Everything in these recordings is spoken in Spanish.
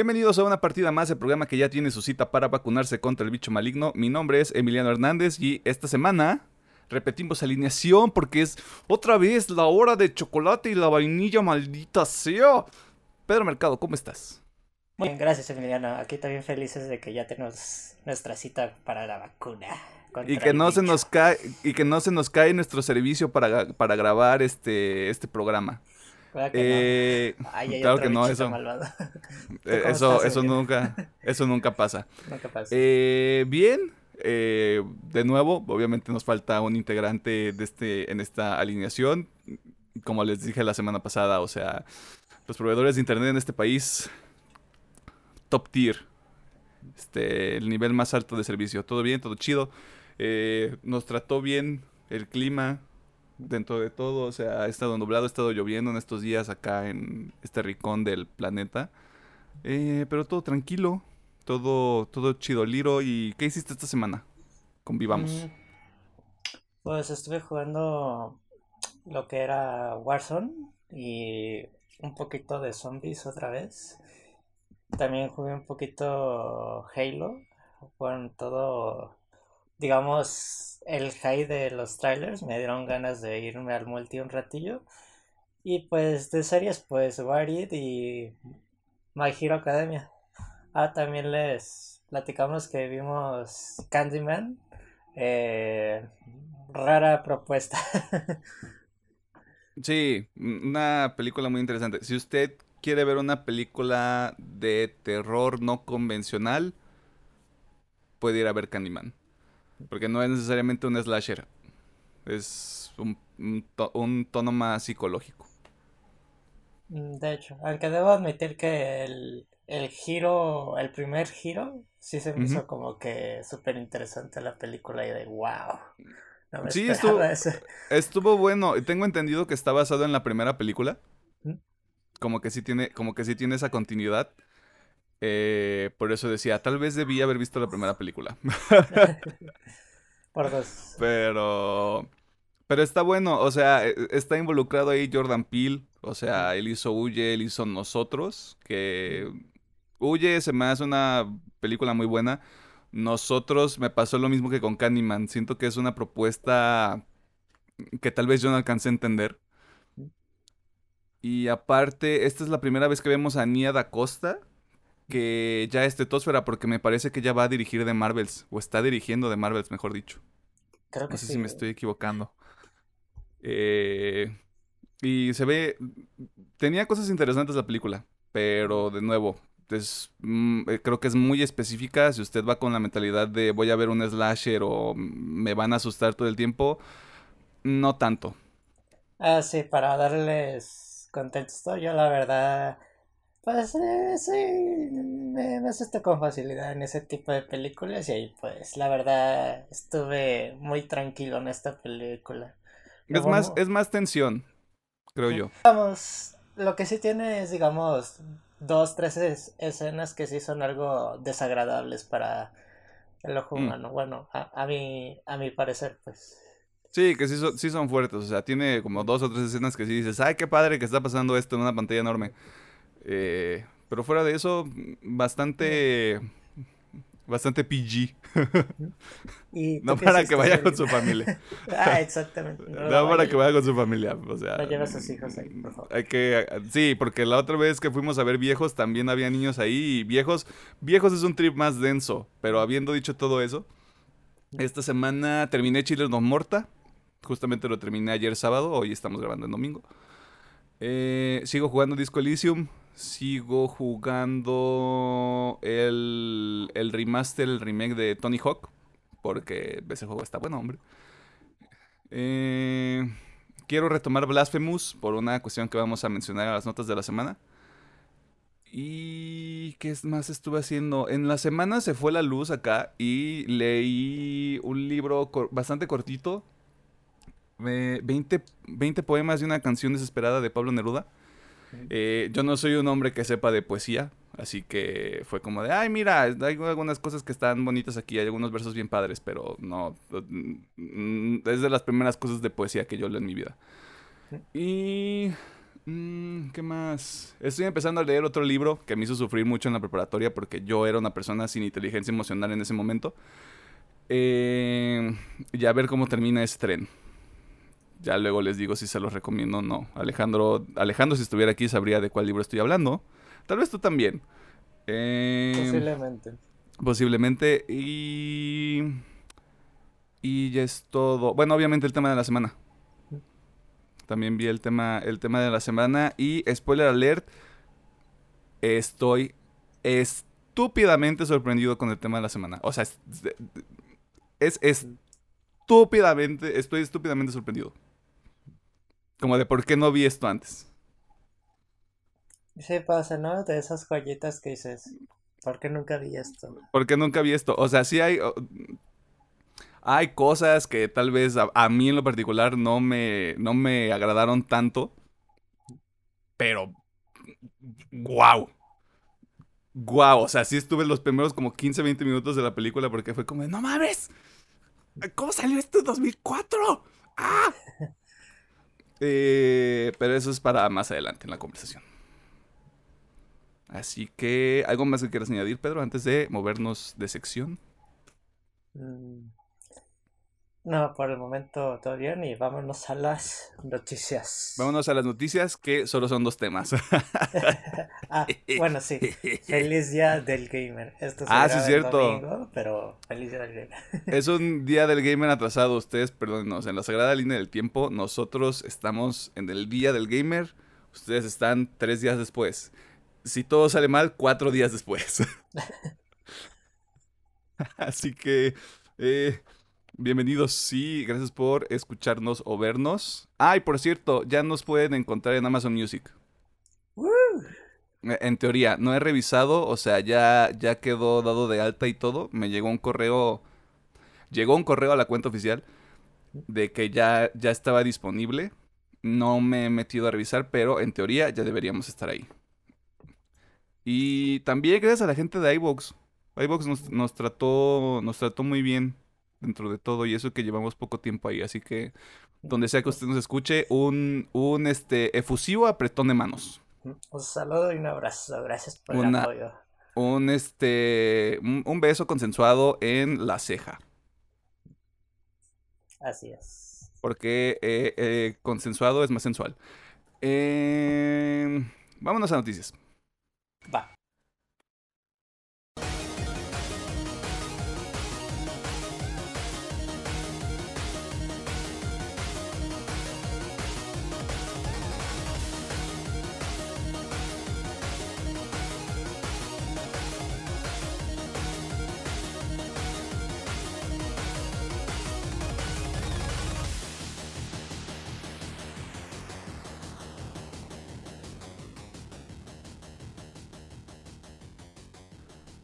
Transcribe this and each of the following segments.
Bienvenidos a una partida más del programa que ya tiene su cita para vacunarse contra el bicho maligno. Mi nombre es Emiliano Hernández y esta semana repetimos alineación porque es otra vez la hora de chocolate y la vainilla maldita sea. Pedro Mercado, ¿cómo estás? Muy bien, gracias Emiliano. Aquí también felices de que ya tenemos nuestra cita para la vacuna. Y que no se nos cae y que no se nos cae nuestro servicio para, para grabar este este programa. Eh, claro que no, eso, eh, eso, eso nunca, eso nunca pasa. Eh, bien, eh, de nuevo, obviamente nos falta un integrante de este, en esta alineación. Como les dije la semana pasada, o sea, los proveedores de internet en este país, top tier, este, el nivel más alto de servicio, todo bien, todo chido. nos trató bien el clima, dentro de todo, o sea, ha estado nublado, ha estado lloviendo en estos días acá en este rincón del planeta. Eh, pero todo tranquilo, todo, todo chido, Liro. ¿Y qué hiciste esta semana? Convivamos. Mm, pues estuve jugando lo que era Warzone y un poquito de zombies otra vez. También jugué un poquito Halo. Con todo digamos, el high de los trailers me dieron ganas de irme al multi un ratillo. Y pues de series, pues Warrior y My Hero Academia. Ah, también les platicamos que vimos Candyman. Eh, rara propuesta. sí, una película muy interesante. Si usted quiere ver una película de terror no convencional, puede ir a ver Candyman. Porque no es necesariamente un slasher. Es un, un, tono más psicológico. Mm, de hecho, aunque debo admitir que el, el giro, el primer giro, sí se me hizo como que súper interesante la película y de wow. sí, estuvo, estuvo bueno. Tengo entendido que está basado en la primera película. Como que sí tiene, como que sí tiene esa continuidad. Eh, por eso decía, tal vez debía haber visto la primera película. por dos. Pero. Pero está bueno, o sea, e, está involucrado ahí Jordan Peele. O sea, él hizo Huye, él hizo Nosotros. Que. Huye se me hace una película muy buena. Nosotros me pasó lo mismo que con Candyman. Siento que es una propuesta que tal vez yo no alcancé a entender. Y aparte, esta es la primera vez que vemos a Nia da Costa que ya es Tetósfera, porque me parece que ya va a dirigir de Marvels, o está dirigiendo de Marvels, mejor dicho. Creo que no sé si me estoy equivocando. Eh, y se ve. Tenía cosas interesantes la película, pero de nuevo, es, mm, eh, creo que es muy específica. Si usted va con la mentalidad de voy a ver un slasher o me van a asustar todo el tiempo, no tanto. Ah, sí, para darles contexto, yo la verdad pues eh, sí, me, me asusto con facilidad en ese tipo de películas y ahí pues la verdad estuve muy tranquilo en esta película. Es más, es más tensión, creo yo. Vamos, lo que sí tiene es, digamos, dos, tres escenas que sí son algo desagradables para el ojo mm. humano. Bueno, a, a, mi, a mi parecer, pues. Sí, que sí son, sí son fuertes, o sea, tiene como dos o tres escenas que sí dices, ay, qué padre que está pasando esto en una pantalla enorme. Eh, pero fuera de eso, bastante. Bastante PG. no para que vaya con su familia. ah, exactamente. No, para que vaya con su familia. O sea, no a sus hijos ahí, por favor. Hay que, sí, porque la otra vez que fuimos a ver viejos también había niños ahí. Y viejos, viejos es un trip más denso. Pero habiendo dicho todo eso, esta semana terminé Chile No Morta. Justamente lo terminé ayer sábado. Hoy estamos grabando en domingo. Eh, sigo jugando Disco Elysium sigo jugando el, el remaster, el remake de Tony Hawk, porque ese juego está bueno, hombre. Eh, quiero retomar Blasphemous por una cuestión que vamos a mencionar en las notas de la semana. ¿Y qué más estuve haciendo? En la semana se fue la luz acá y leí un libro bastante cortito. 20, 20 poemas de una canción desesperada de Pablo Neruda. Eh, yo no soy un hombre que sepa de poesía, así que fue como de, ay, mira, hay algunas cosas que están bonitas aquí, hay algunos versos bien padres, pero no, mm, es de las primeras cosas de poesía que yo leo en mi vida. Y Mm, ¿Qué más? Estoy empezando a leer otro libro que me hizo sufrir mucho en la preparatoria porque yo era una persona sin inteligencia emocional en ese momento. Eh, y a ver cómo termina ese tren. Ya luego les digo si se los recomiendo o no. Alejandro, Alejandro, si estuviera aquí, sabría de cuál libro estoy hablando. Tal vez tú también. Eh, posiblemente. Posiblemente. Y. Y ya es todo. Bueno, obviamente el tema de la semana. También vi el tema, el tema de la semana. Y spoiler alert. Estoy estúpidamente sorprendido con el tema de la semana. O sea, es, estúpidamente. Estoy estúpidamente sorprendido. Como de por qué no vi esto antes. Sí pasa, ¿no? De esas joyitas que dices, ¿por qué nunca vi esto? ¿Por qué nunca vi esto? O sea, sí hay hay cosas que tal vez a, mí en lo particular no me, no me agradaron tanto. Pero. ¡Guau! ¡Guau! O sea, sí estuve los primeros como 15, 20 minutos de la película porque fue como, ¡No mames! ¿Cómo salió esto en 2004? ¡Ah! Eh, pero eso es para más adelante en la conversación. Así que, ¿algo más que quieras añadir, Pedro, antes de movernos de sección? Mm, no, por el momento todo bien y vámonos a las noticias. Vámonos a las noticias que solo son dos temas. ah, bueno, sí. Feliz día del gamer. Esto ah, sí, cierto. Domingo, pero feliz día del gamer. es un día del gamer atrasado. Ustedes, perdónenos, en la sagrada línea del tiempo, nosotros estamos en el día del gamer. Ustedes están tres días después. Si todo sale mal, cuatro días después. Así que... Eh, Bienvenidos, sí, gracias por escucharnos o vernos. Ah, y por cierto, ya nos pueden encontrar en Amazon Music. En teoría, no he revisado, o sea, ya, ya quedó dado de alta y todo. Me llegó un correo, llegó un correo a la cuenta oficial de que ya, ya estaba disponible. No me he metido a revisar, pero en teoría ya deberíamos estar ahí. Y también gracias a la gente de iVoox nos, nos, trató, nos trató muy bien dentro de todo y eso que llevamos poco tiempo ahí. Así que donde sea que usted nos escuche, un, un este, efusivo apretón de manos. Un saludo y un abrazo. Gracias por el apoyo. Un, este, un, beso consensuado en la ceja. Así es. Porque eh, eh, consensuado es más sensual. Eh, vámonos a noticias. Va.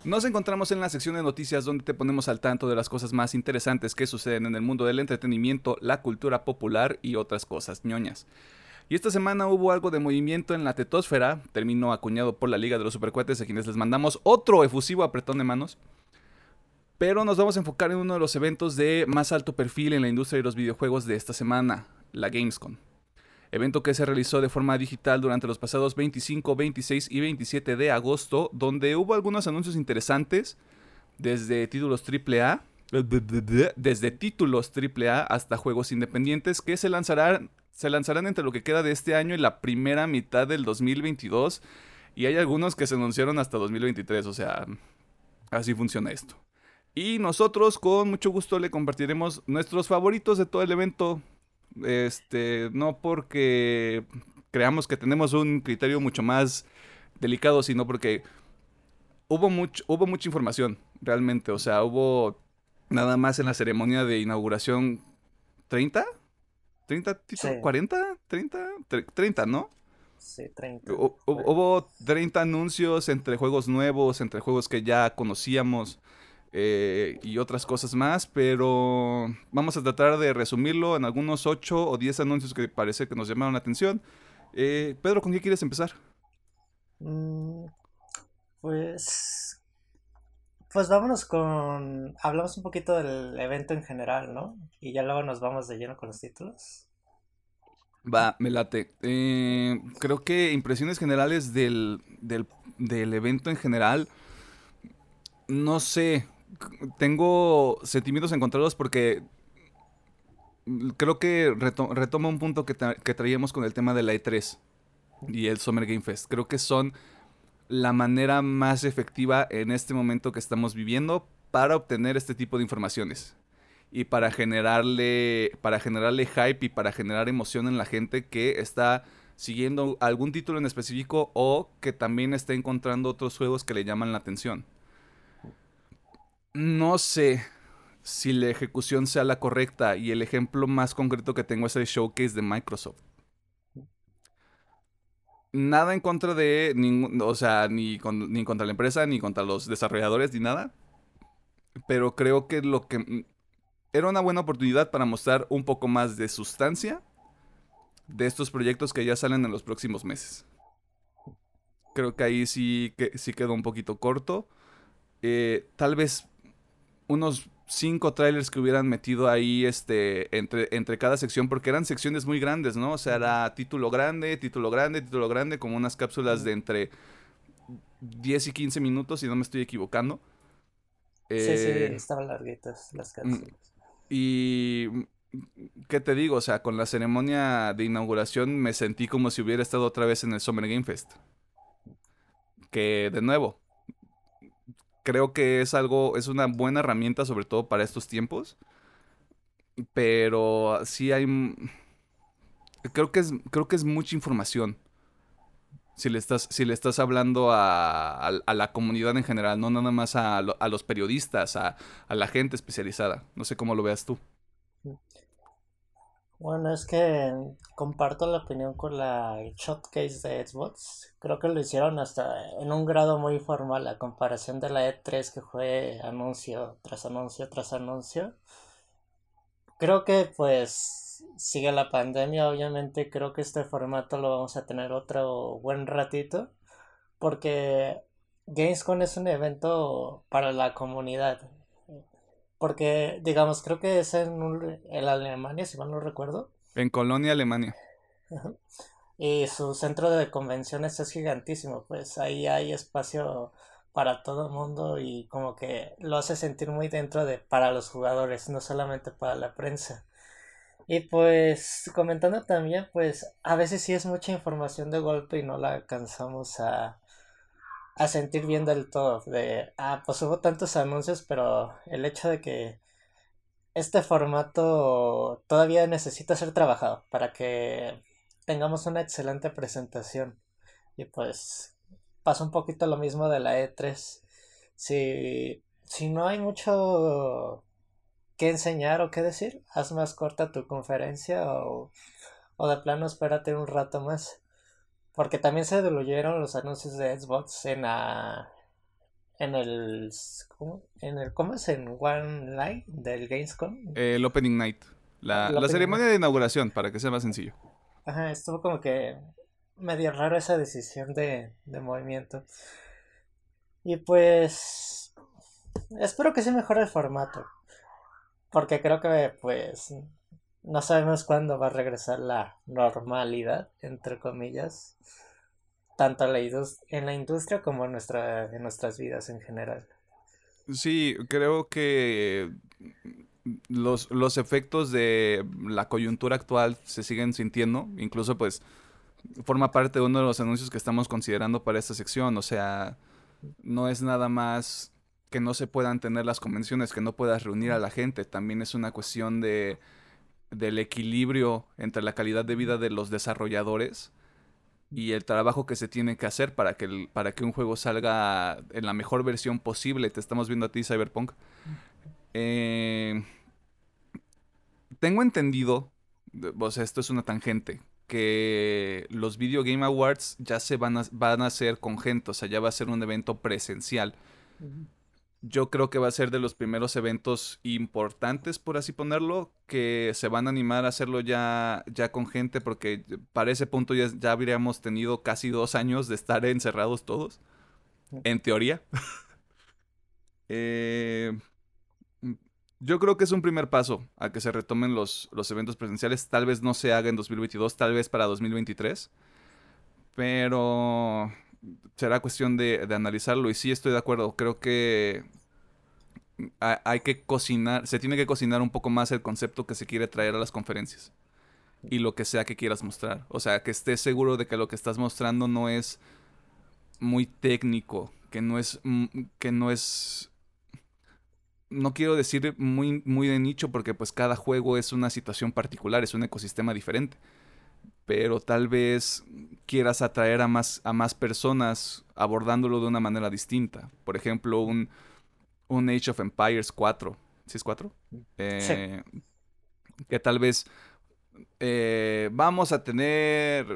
Nos encontramos en la sección de noticias donde te ponemos al tanto de las cosas más interesantes que suceden en el mundo del entretenimiento, la cultura popular y otras cosas ñoñas. Y esta semana hubo algo de movimiento en la tetosfera, terminó acuñado por la Liga de los Supercuates, a quienes les mandamos otro efusivo apretón de manos. Pero nos vamos a enfocar en uno de los eventos de más alto perfil en la industria de los videojuegos de esta semana, la Gamescom evento que se realizó de forma digital durante los pasados 25, 26 y 27 de agosto, donde hubo algunos anuncios interesantes, desde títulos AAA, desde títulos AAA hasta juegos independientes que se lanzarán, se lanzarán entre lo que queda de este año y la primera mitad del 2022. Y hay algunos que se anunciaron hasta 2023, o sea, así funciona esto. Y nosotros con mucho gusto le compartiremos nuestros favoritos de todo el evento, este, no porque creamos que tenemos un criterio mucho más delicado, sino porque hubo, mucho, hubo mucha información, realmente. O sea, hubo nada más en la ceremonia de inauguración 30, 30, 40, 30, 30, ¿no? Sí, 30. Hubo 30 anuncios entre juegos nuevos, entre juegos que ya conocíamos. Eh, y otras cosas más, pero vamos a tratar de resumirlo en algunos 8 o 10 anuncios que parece que nos llamaron la atención. Eh, Pedro, ¿con qué quieres empezar? Mm, pues... Pues vámonos con... Hablamos un poquito del evento en general, ¿no? Y ya luego nos vamos de lleno con los títulos. Va, me late. Eh, creo que impresiones generales del, del, del evento en general. No sé. Tengo sentimientos encontrados porque creo que retoma un punto que, que, traíamos con el tema de la E3 y el Summer Game Fest. Creo que son la manera más efectiva en este momento que estamos viviendo para obtener este tipo de informaciones y para generarle para generarle hype y para generar emoción en la gente que está siguiendo algún título en específico o que también está encontrando otros juegos que le llaman la atención. No sé si la ejecución sea la correcta y el ejemplo más concreto que tengo es el showcase de Microsoft. Nada en contra de o sea, ni, ni contra la empresa, ni contra los desarrolladores, ni nada. Pero creo que lo que era una buena oportunidad para mostrar un poco más de sustancia de estos proyectos que ya salen en los próximos meses. Creo que ahí sí, que, sí quedó un poquito corto. Eh, tal vez unos cinco trailers que hubieran metido ahí este, entre, entre cada sección, porque eran secciones muy grandes, ¿no? O sea, era título grande, título grande, título grande, como unas cápsulas de entre 10 y 15 minutos, si no me estoy equivocando. sí, sí, eh, estaban larguitas las mm, cápsulas. Y ¿qué te digo? O sea, con la ceremonia de inauguración me sentí como si hubiera estado otra vez en el Summer Game Fest. Que de nuevo, creo que es algo, es una buena herramienta sobre todo para estos tiempos. Pero sí hay... Creo que es, creo que es mucha información. Si le estás, si le estás hablando a, la comunidad en general, no nada más a, a los periodistas, a, la gente especializada. No sé cómo lo veas tú. Bueno, es que comparto la opinión con la showcase de Xbox. Creo que lo hicieron hasta en un grado muy formal a comparación de la E3 que fue anuncio tras anuncio tras anuncio. Creo que pues sigue la pandemia, obviamente creo que este formato lo vamos a tener otro buen ratito porque Gamescom es un evento para la comunidad. Porque, digamos, creo que es en, en Alemania, si mal no recuerdo. En Colonia, Alemania. Y su centro de convenciones es gigantísimo, pues ahí hay espacio para todo el mundo y como que lo hace sentir muy dentro de para los jugadores, no solamente para la prensa. Y pues comentando también, pues a veces sí es mucha información de golpe y no la alcanzamos a, a sentir bien del todo. De, ah, pues hubo tantos anuncios, pero el hecho de que este formato todavía necesita ser trabajado para que tengamos una excelente presentación. Y pues pasa un poquito lo mismo de la E3. Si, si no hay mucho que enseñar o qué decir, haz más corta tu conferencia o, o de plano espérate un rato más. Porque también se diluyeron los anuncios de Xbox en la en el ¿cómo? en el ¿cómo es? en One Night del Gamescom. el Opening Night. La, la ceremonia de inauguración, para que sea más sencillo. Ajá, estuvo como que medio raro esa decisión de, de movimiento. Y pues espero que se mejore el formato. Porque creo que pues no sabemos cuándo va a regresar la normalidad, entre comillas, tanto en la industria como en, en nuestras vidas en general. Sí, creo que los, los efectos de la coyuntura actual se siguen sintiendo, incluso pues forma parte de uno de los anuncios que estamos considerando para esta sección, o sea, no es nada más que no se puedan tener las convenciones, que no puedas reunir a la gente, también es una cuestión de del equilibrio entre la calidad de vida de los desarrolladores y el trabajo que se tiene que hacer para que, para que un juego salga en la mejor versión posible. Te estamos viendo a ti, Cyberpunk. Eh, tengo entendido, o sea, esto es una tangente, que los Video Game Awards ya se van a, van a hacer con gente, o sea, ya va a ser un evento presencial yo creo que va a ser de los primeros eventos importantes, por así ponerlo, que se van a animar a hacerlo ya, ya con gente, porque para ese punto ya, ya habríamos tenido casi dos años de estar encerrados todos, en teoría. Eh, Yo creo que es un primer paso a que se retomen los, los eventos presenciales. Tal vez no se haga en 2022, tal vez para 2023. Pero será cuestión de, de analizarlo. Y sí estoy de acuerdo. Creo que hay que cocinar, se tiene que cocinar un poco más el concepto que se quiere traer a las conferencias. Y lo que sea que quieras mostrar. O sea, que estés seguro de que lo que estás mostrando no es muy técnico, que no es que no es no quiero decir muy, muy de nicho porque pues cada juego es una situación particular, es un ecosistema diferente. Pero tal vez quieras atraer a más, a más personas abordándolo de una manera distinta. Por ejemplo, un, un Age of Empires 4. ¿Sí es 4? Eh, que tal vez eh, vamos a tener...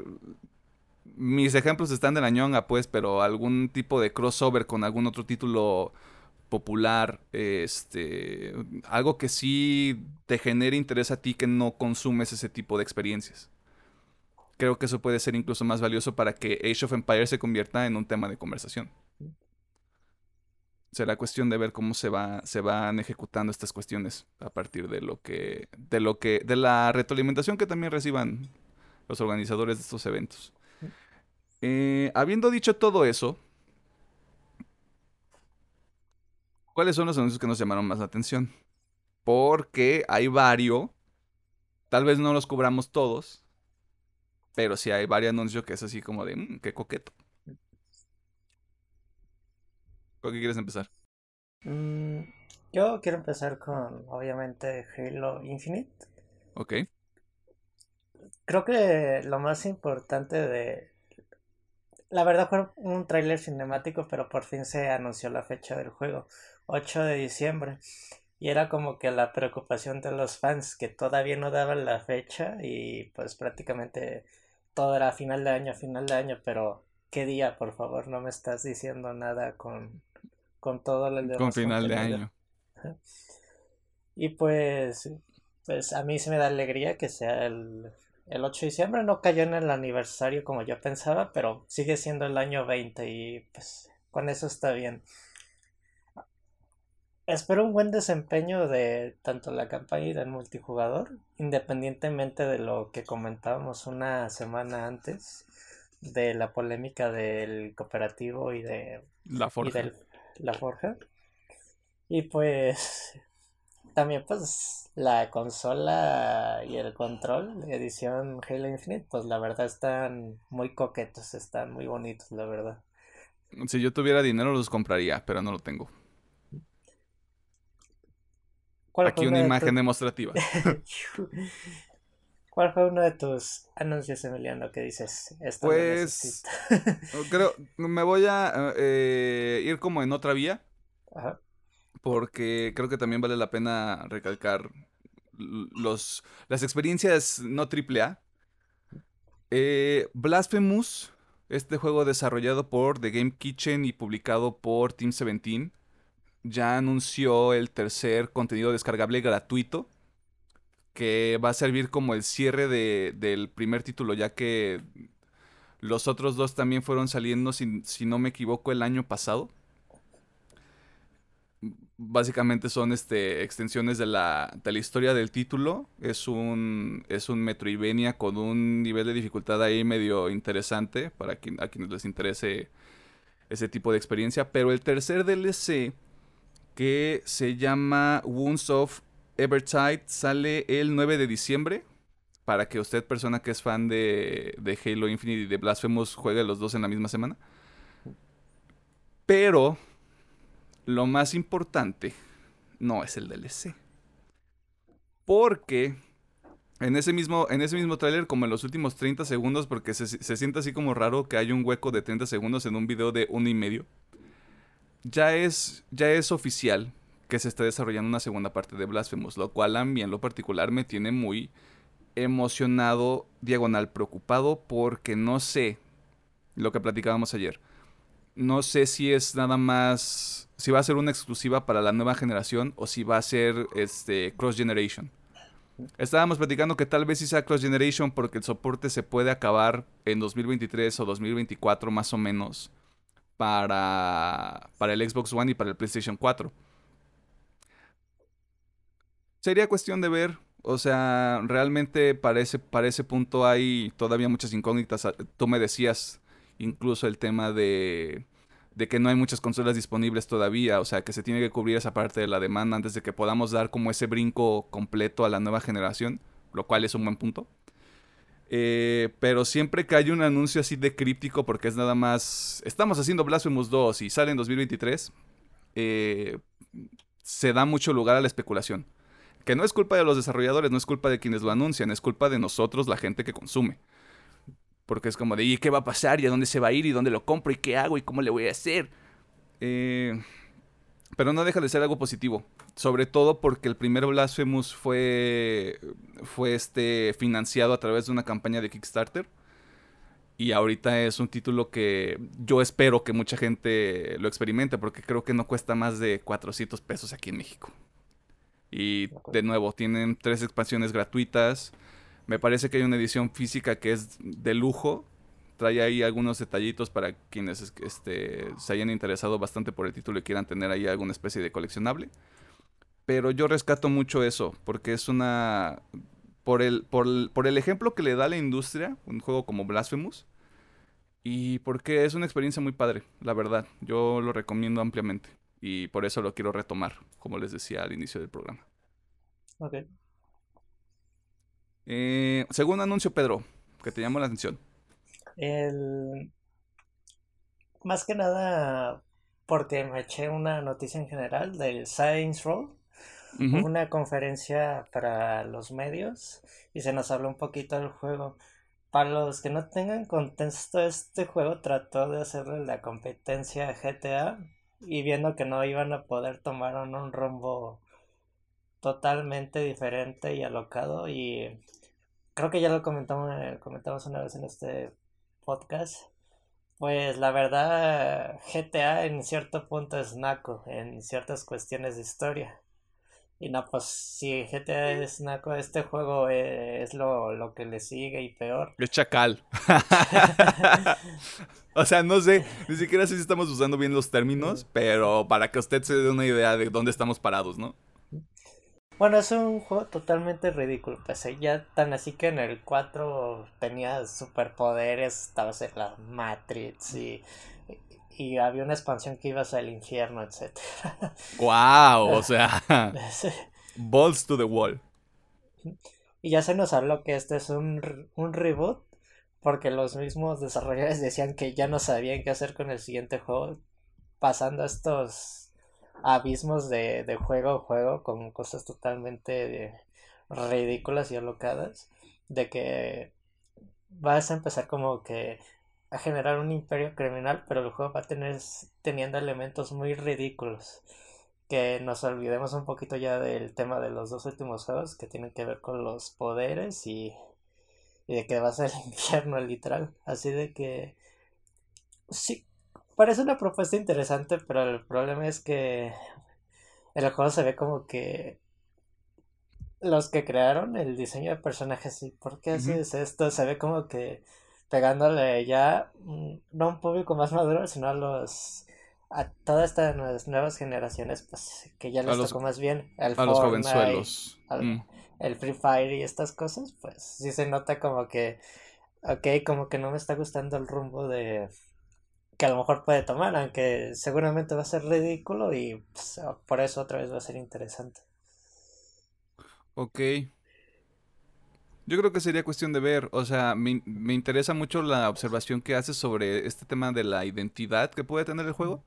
Mis ejemplos están de la ñonga, pues, pero algún tipo de crossover con algún otro título popular, este, algo que sí te genere interés a ti que no consumes ese tipo de experiencias. Creo que eso puede ser incluso más valioso para que Age of Empires se convierta en un tema de conversación. Será cuestión de ver cómo se va se van ejecutando estas cuestiones a partir de lo que de lo que de la retroalimentación que también reciban los organizadores de estos eventos. Eh, habiendo dicho todo eso, ¿Cuáles son los anuncios que nos llamaron más la atención? Porque hay varios. Tal vez no los cubramos todos. Pero sí hay varios anuncios que es así como de, mmm, qué coqueto. ¿Con qué quieres empezar? Mm, yo quiero empezar con, obviamente, Halo Infinite. Ok. Creo que lo más importante de... La verdad fue un tráiler cinemático, pero por fin se anunció la fecha del juego. 8 de diciembre. Y era como que la preocupación de los fans que todavía no daban la fecha y pues prácticamente todo era final de año, final de año, pero ¿qué día, por favor? No me estás diciendo nada con, con todo el Con final de año. Y pues, pues a mí se me da alegría que sea el, el 8 de diciembre. No cayó en el aniversario como yo pensaba, pero sigue siendo el año 20 y pues con eso está bien espero un buen desempeño de tanto la campaña y del multijugador, independientemente de lo que comentábamos una semana antes de la polémica del cooperativo y de la forja. Y la forja. Y pues también pues la consola y el control de edición Halo Infinite, pues la verdad están muy coquetos, están muy bonitos, la verdad. Si yo tuviera dinero los compraría, pero no lo tengo. Aquí una imagen demostrativa. ¿Cuál fue uno de tus anuncios, Emiliano, que dices? pues creo, me voy a eh, ir como en otra vía. Ajá. Porque creo que también vale la pena recalcar los, las experiencias no triple A. Eh, Blasphemous, este juego desarrollado por The Game Kitchen y publicado por Team 17 ya anunció el tercer contenido descargable gratuito que va a servir como el cierre de, del primer título, ya que los otros dos también fueron saliendo, si, si, no me equivoco, el año pasado. Básicamente son este, extensiones de la, de la historia del título. Es un, es un Metroidvania con un nivel de dificultad ahí medio interesante para quien, a quienes les interese ese tipo de experiencia. Pero el tercer DLC que se llama Wounds of Evertide. Sale el 9 de diciembre. Para que usted, persona que es fan de, Halo Infinite y de Blasphemous, juegue los dos en la misma semana. Pero lo más importante no es el DLC. Porque en ese mismo, en ese mismo como en los últimos 30 segundos, porque se, se, siente así como raro que hay un hueco de 30 segundos en un video de uno y medio ya es, ya es oficial que se está desarrollando una segunda parte de Blasphemous, lo cual a mí en lo particular me tiene muy emocionado, diagonal preocupado, porque no sé lo que platicábamos ayer. No sé si es nada más, si va a ser una exclusiva para la nueva generación o si va a ser este cross generation. Estábamos platicando que tal vez sí sea cross generation porque el soporte se puede acabar en 2023 o 2024 más o menos para, para el Xbox One y para el PlayStation 4. Sería cuestión de ver. O sea, realmente para ese, para ese punto hay todavía muchas incógnitas. Tú me decías incluso el tema de, de que no hay muchas consolas disponibles todavía. O sea, que se tiene que cubrir esa parte de la demanda antes de que podamos dar como ese brinco completo a la nueva generación. Lo cual es un buen punto. Eh, pero siempre que hay un anuncio así de críptico, porque es nada más. Estamos haciendo Blasphemous 2 y sale en 2023, eh, se da mucho lugar a la especulación. Que no es culpa de los desarrolladores, no es culpa de quienes lo anuncian, es culpa de nosotros, la gente que consume. Porque es como de, ¿y qué va a pasar? ¿Y a dónde se va a ir? ¿Y dónde lo compro? ¿Y qué hago? ¿Y cómo le voy a hacer? Eh, pero no deja de ser algo positivo. Sobre todo porque el primer Blasphemous fue, fue este, financiado a través de una campaña de Kickstarter. Y ahorita es un título que yo espero que mucha gente lo experimente porque creo que no cuesta más de 400 pesos aquí en México. Y de nuevo, tienen tres expansiones gratuitas. Me parece que hay una edición física que es de lujo trae ahí algunos detallitos para quienes este, se hayan interesado bastante por el título y quieran tener ahí alguna especie de coleccionable. Pero yo rescato mucho eso, porque es una... Por el, por, por el ejemplo que le da la industria, un juego como Blasphemous, y porque es una experiencia muy padre, la verdad. Yo lo recomiendo ampliamente. Y por eso lo quiero retomar, como les decía al inicio del programa. Ok. Eh, segundo anuncio, Pedro, que te llamó la atención. El... Más que nada porque me eché una noticia en general del Science Roll, una conferencia para los medios y se nos habló un poquito del juego. Para los que no tengan contexto, este juego trató de hacerle la competencia a GTA y viendo que no iban a poder tomar un rumbo totalmente diferente y alocado y creo que ya lo comentamos, comentamos una vez en este podcast. Pues la verdad, GTA en cierto punto es naco en ciertas cuestiones de historia. Y no, pues si GTA es naco, este juego eh, es, lo, lo, que le sigue y peor. Es chacal. o sea, no sé, ni siquiera sé si estamos usando bien los términos, pero para que usted se dé una idea de dónde estamos parados, ¿no? Bueno, es un juego totalmente ridículo. Pues ya tan así que en el 4 tenía superpoderes, estabas en la Matrix y, y había una expansión que ibas al infierno, etc. ¡Wow! O sea, balls to the wall. Y ya se nos habló que este es un, un reboot porque los mismos desarrolladores decían que ya no sabían qué hacer con el siguiente juego pasando estos abismos de, de juego a juego con cosas totalmente ridículas y alocadas de que vas a empezar como que a generar un imperio criminal pero el juego va a tener teniendo elementos muy ridículos. Que nos olvidemos un poquito ya del tema de los dos últimos juegos que tienen que ver con los poderes y, y de que va a ser el infierno literal. Así de que sí Parece una propuesta interesante, pero el problema es que el juego se ve como que los que crearon el diseño de personajes y por qué haces esto se ve como que pegándole ya mm, no a un público más maduro sino a los a todas estas nuevas generaciones pues que ya les tocó más bien el a los jovenzuelos mm. el Free Fire y estas cosas pues sí se nota como que ok como que no me está gustando el rumbo de que a lo mejor puede tomar, aunque seguramente va a ser ridículo y pues, por eso otra vez va a ser interesante. Ok. Yo creo que sería cuestión de ver, o sea, me, interesa mucho la observación que haces sobre este tema de la identidad que puede tener el juego,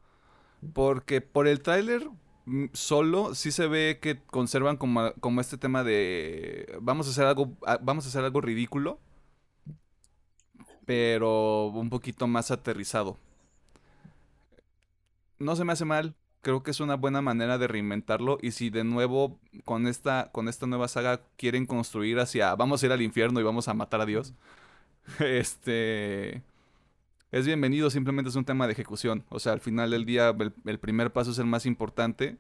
porque por el tráiler mm, solo sí se ve que conservan como, como este tema de vamos a hacer algo ah, vamos a hacer algo ridículo, pero un poquito más aterrizado no se me hace mal. Creo que es una buena manera de reinventarlo. Y si de nuevo con esta, con esta nueva saga quieren construir hacia vamos a ir al infierno y vamos a matar a Dios. Este. Es bienvenido, simplemente es un tema de ejecución. O sea, al final del día, el, primer paso es el más importante.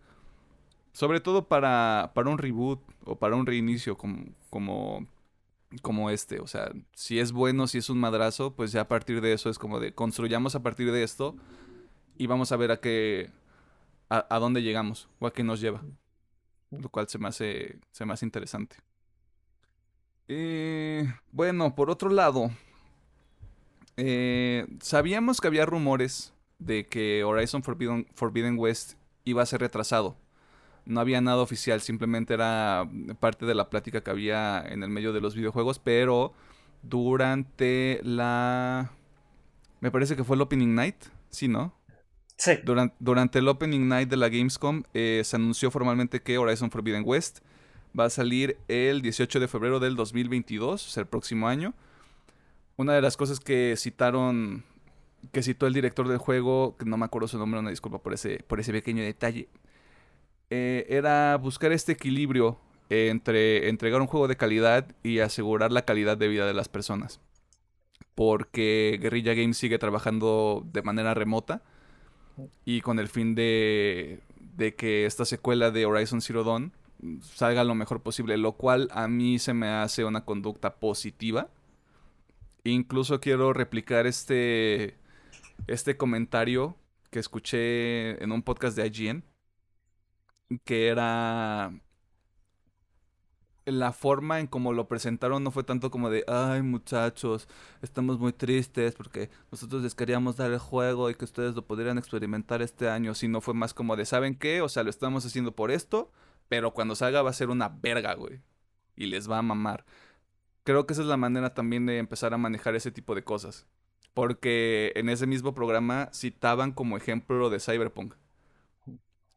Sobre todo para, para un reboot o para un reinicio como, como, como este. O sea, si es bueno, si es un madrazo, pues ya a partir de eso es como de construyamos a partir de esto y vamos a ver a qué, a, dónde llegamos o a qué nos lleva. lo cual se me hace, se me hace interesante. Eh, bueno, por otro lado, eh, sabíamos que había rumores de que Horizon Forbidden, Forbidden West iba a ser retrasado. No había nada oficial, simplemente era parte de la plática que había en el medio de los videojuegos, pero durante la... Me parece que fue el Opening Night, ¿sí, no? Sí. Durante, durante el Opening Night de la Gamescom eh, se anunció formalmente que Horizon Forbidden West va a salir el 18 de febrero del 2022, o sea, el próximo año. Una de las cosas que citaron, que citó el director del juego, que no me acuerdo su nombre, una disculpa por ese, por ese pequeño detalle, eh, era buscar este equilibrio entre entregar un juego de calidad y asegurar la calidad de vida de las personas. Porque Guerrilla Games sigue trabajando de manera remota y con el fin de, de que esta secuela de Horizon Zero Dawn salga lo mejor posible, lo cual a mí se me hace una conducta positiva. Incluso quiero replicar este, este comentario que escuché en un podcast de IGN, que era la forma en cómo lo presentaron no fue tanto como de, ay muchachos, estamos muy tristes porque nosotros les queríamos dar el juego y que ustedes lo pudieran experimentar este año, sino fue más como de, ¿saben qué? O sea, lo estamos haciendo por esto, pero cuando salga va a ser una verga, güey. Y les va a mamar. Creo que esa es la manera también de empezar a manejar ese tipo de cosas. Porque en ese mismo programa citaban como ejemplo lo de Cyberpunk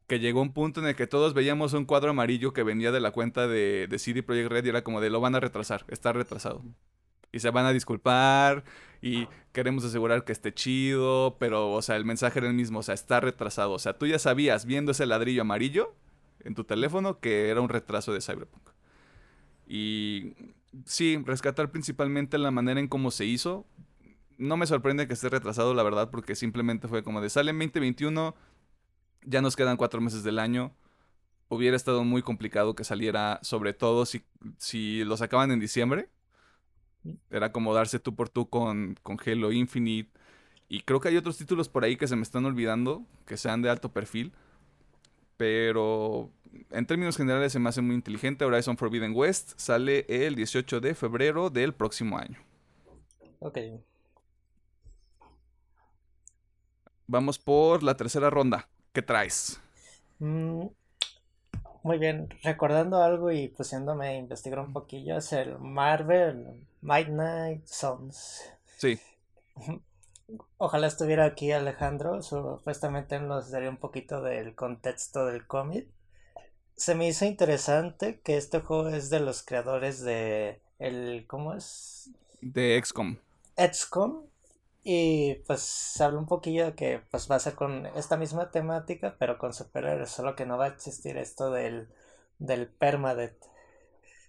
que llegó un punto en el que todos veíamos un cuadro amarillo que venía de la cuenta de, CD Projekt Red y era como de lo van a retrasar, está retrasado. Y se van a disculpar y queremos asegurar que esté chido, pero, o sea, el mensaje era el mismo, o sea, está retrasado. O sea, tú ya sabías viendo ese ladrillo amarillo en tu teléfono que era un retraso de Cyberpunk. Y sí, rescatar principalmente la manera en cómo se hizo. No me sorprende que esté retrasado, la verdad, porque simplemente fue como de sale en 2021 ya nos quedan cuatro meses del año. Hubiera estado muy complicado que saliera, sobre todo si, si lo sacaban en diciembre. Era como darse tú por tú con, con Halo Infinite. Y creo que hay otros títulos por ahí que se me están olvidando, que sean de alto perfil. Pero en términos generales se me hace muy inteligente. Horizon Forbidden West sale el 18 de febrero del próximo año. Ok. Vamos por la tercera ronda. ¿Qué traes? Mm, muy bien, recordando algo y pusiéndome a investigar un poquillo, es el Marvel Midnight Suns. Sí. Ojalá estuviera aquí Alejandro, supuestamente nos daría un poquito del contexto del cómic. Se me hizo interesante que este juego es de los creadores de el ¿cómo es? De XCOM. XCOM y pues se habla un poquillo de que pues va a ser con esta misma temática, pero con superhéroes, solo que no va a existir esto del, del permadeath.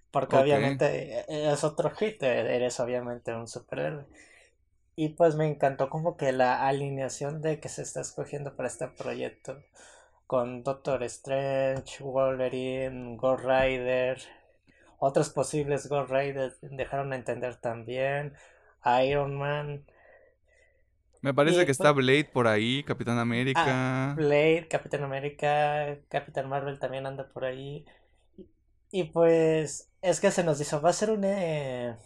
Porque obviamente e-, es otro hit, e-, eres obviamente un superhéroe. Y pues me encantó como que la alineación de que se está escogiendo para este proyecto. Con Doctor Strange, Wolverine, Ghost Rider, otros posibles Ghost Rider dejaron a entender también, Iron Man. Me parece que está Blade por ahí, Capitán América. Ah, Blade, Capitán América, Capitán Marvel también anda por ahí. Y pues es que se nos dijo, va a ser un eh,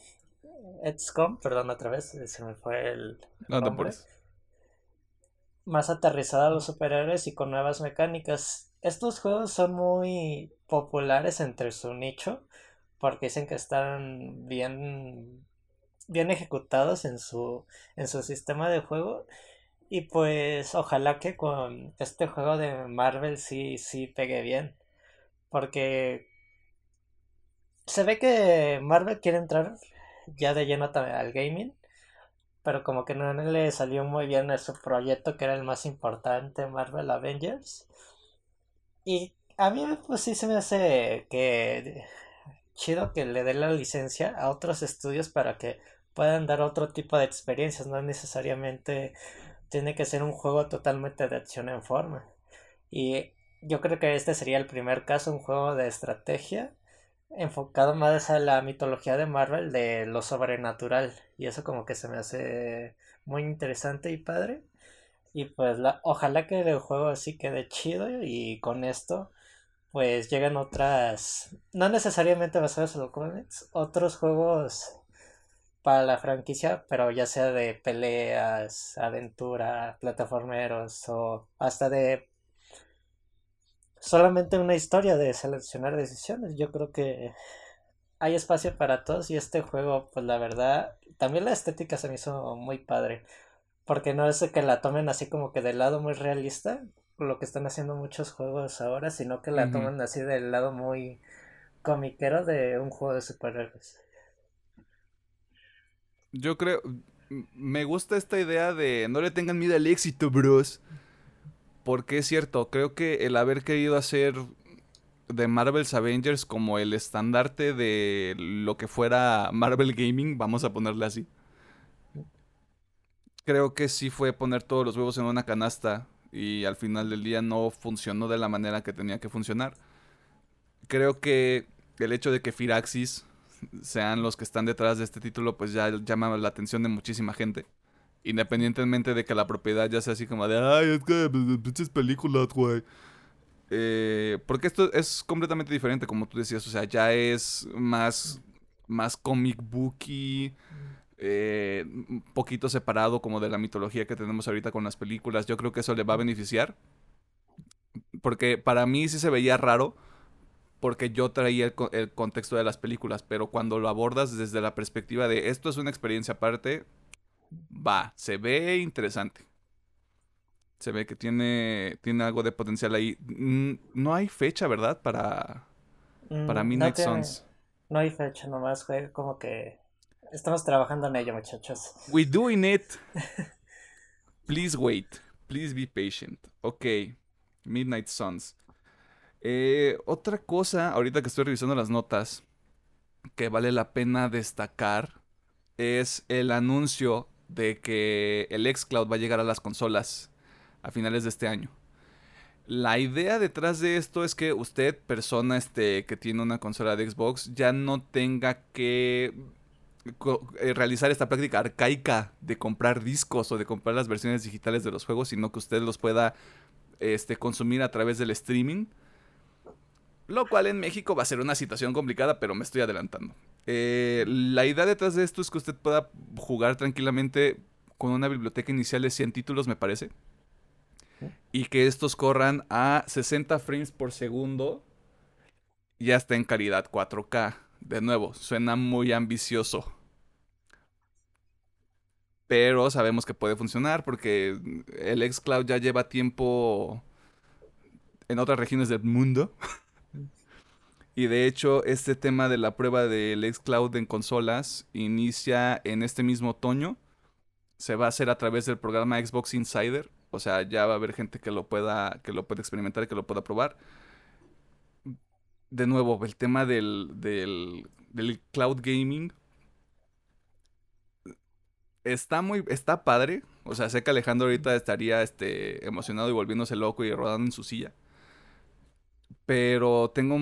XCOM, perdón otra vez, se me fue el no, nombre. Más aterrizado a los superhéroes y con nuevas mecánicas. Estos juegos son muy populares entre su nicho porque dicen que están bien bien ejecutados en su, en su sistema de juego. Y pues ojalá que con este juego de Marvel sí, sí pegue bien. Porque se ve que Marvel quiere entrar ya de lleno al gaming. Pero como que no le salió muy bien a su proyecto que era el más importante, Marvel Avengers. Y a mí pues sí se me hace que chido que le dé la licencia a otros estudios para que puedan dar otro tipo de experiencias, no necesariamente tiene que ser un juego totalmente de acción en forma. Y yo creo que este sería el primer caso, un juego de estrategia enfocado más a la mitología de Marvel de lo sobrenatural y eso como que se me hace muy interesante y padre y pues la, ojalá que el juego así quede chido y con esto pues llegan otras, no necesariamente basadas en los cómics, otros juegos para la franquicia, pero ya sea de peleas, aventura, plataformeros o hasta de solamente una historia de seleccionar decisiones. Yo creo que hay espacio para todos y este juego, pues la verdad, también la estética se me hizo muy padre, porque no es que la tomen así como que del lado muy realista, lo que están haciendo muchos juegos ahora, sino que la toman así del lado muy comiquero de un juego de superhéroes. Yo creo, me gusta esta idea de no le tengan miedo al éxito, bros. Porque es cierto, creo que el haber querido hacer de Marvel's Avengers como el estandarte de lo que fuera Marvel Gaming, vamos a ponerle así. Creo que sí fue poner todos los huevos en una canasta y al final del día no funcionó de la manera que tenía que funcionar. Creo que el hecho de que Firaxis sean los que están detrás de este título, pues ya llama la atención de muchísima gente. Independientemente de que la propiedad ya sea así como de, ay, es que pues, pinches películas, güey. Eh, porque esto es completamente diferente, como tú decías, o sea, ya es más, más comic booky eh, un poquito separado como de la mitología que tenemos ahorita con las películas. Yo creo que eso le va a beneficiar. Porque para mí sí se veía raro porque yo traía el, el, contexto de las películas, pero cuando lo abordas desde la perspectiva de esto es una experiencia aparte, va, se ve interesante. Se ve que tiene, tiene algo de potencial ahí. No hay fecha, ¿verdad? Para, para mm, Midnight no Suns. No hay fecha, nomás fue como que Estamos trabajando en ello, muchachos. We doing it. Please wait. Please be patient. Ok. Midnight Suns. Eh, otra cosa, ahorita que estoy revisando las notas, que vale la pena destacar es el anuncio de que el xCloud va a llegar a las consolas a finales de este año. La idea detrás de esto es que usted, persona este, que tiene una consola de Xbox, ya no tenga que eh, realizar esta práctica arcaica de comprar discos o de comprar las versiones digitales de los juegos, sino que usted los pueda este, consumir a través del streaming. Lo cual en México va a ser una situación complicada, pero me estoy adelantando. Eh, la idea detrás de esto es que usted pueda jugar tranquilamente con una biblioteca inicial de 100 títulos, me parece. Y que estos corran a 60 frames por segundo. Ya está en calidad 4K de nuevo, suena muy ambicioso. Pero sabemos que puede funcionar porque el xCloud ya lleva tiempo en otras regiones del mundo. y de hecho, este tema de la prueba del xCloud en consolas inicia en este mismo otoño. Se va a hacer a través del programa Xbox Insider. O sea, ya va a haber gente que lo pueda, que lo pueda experimentar y que lo pueda probar de nuevo, el tema del, del, cloud gaming está muy, está padre. O sea, sé que Alejandro ahorita estaría este, emocionado y volviéndose loco y rodando en su silla. Pero tengo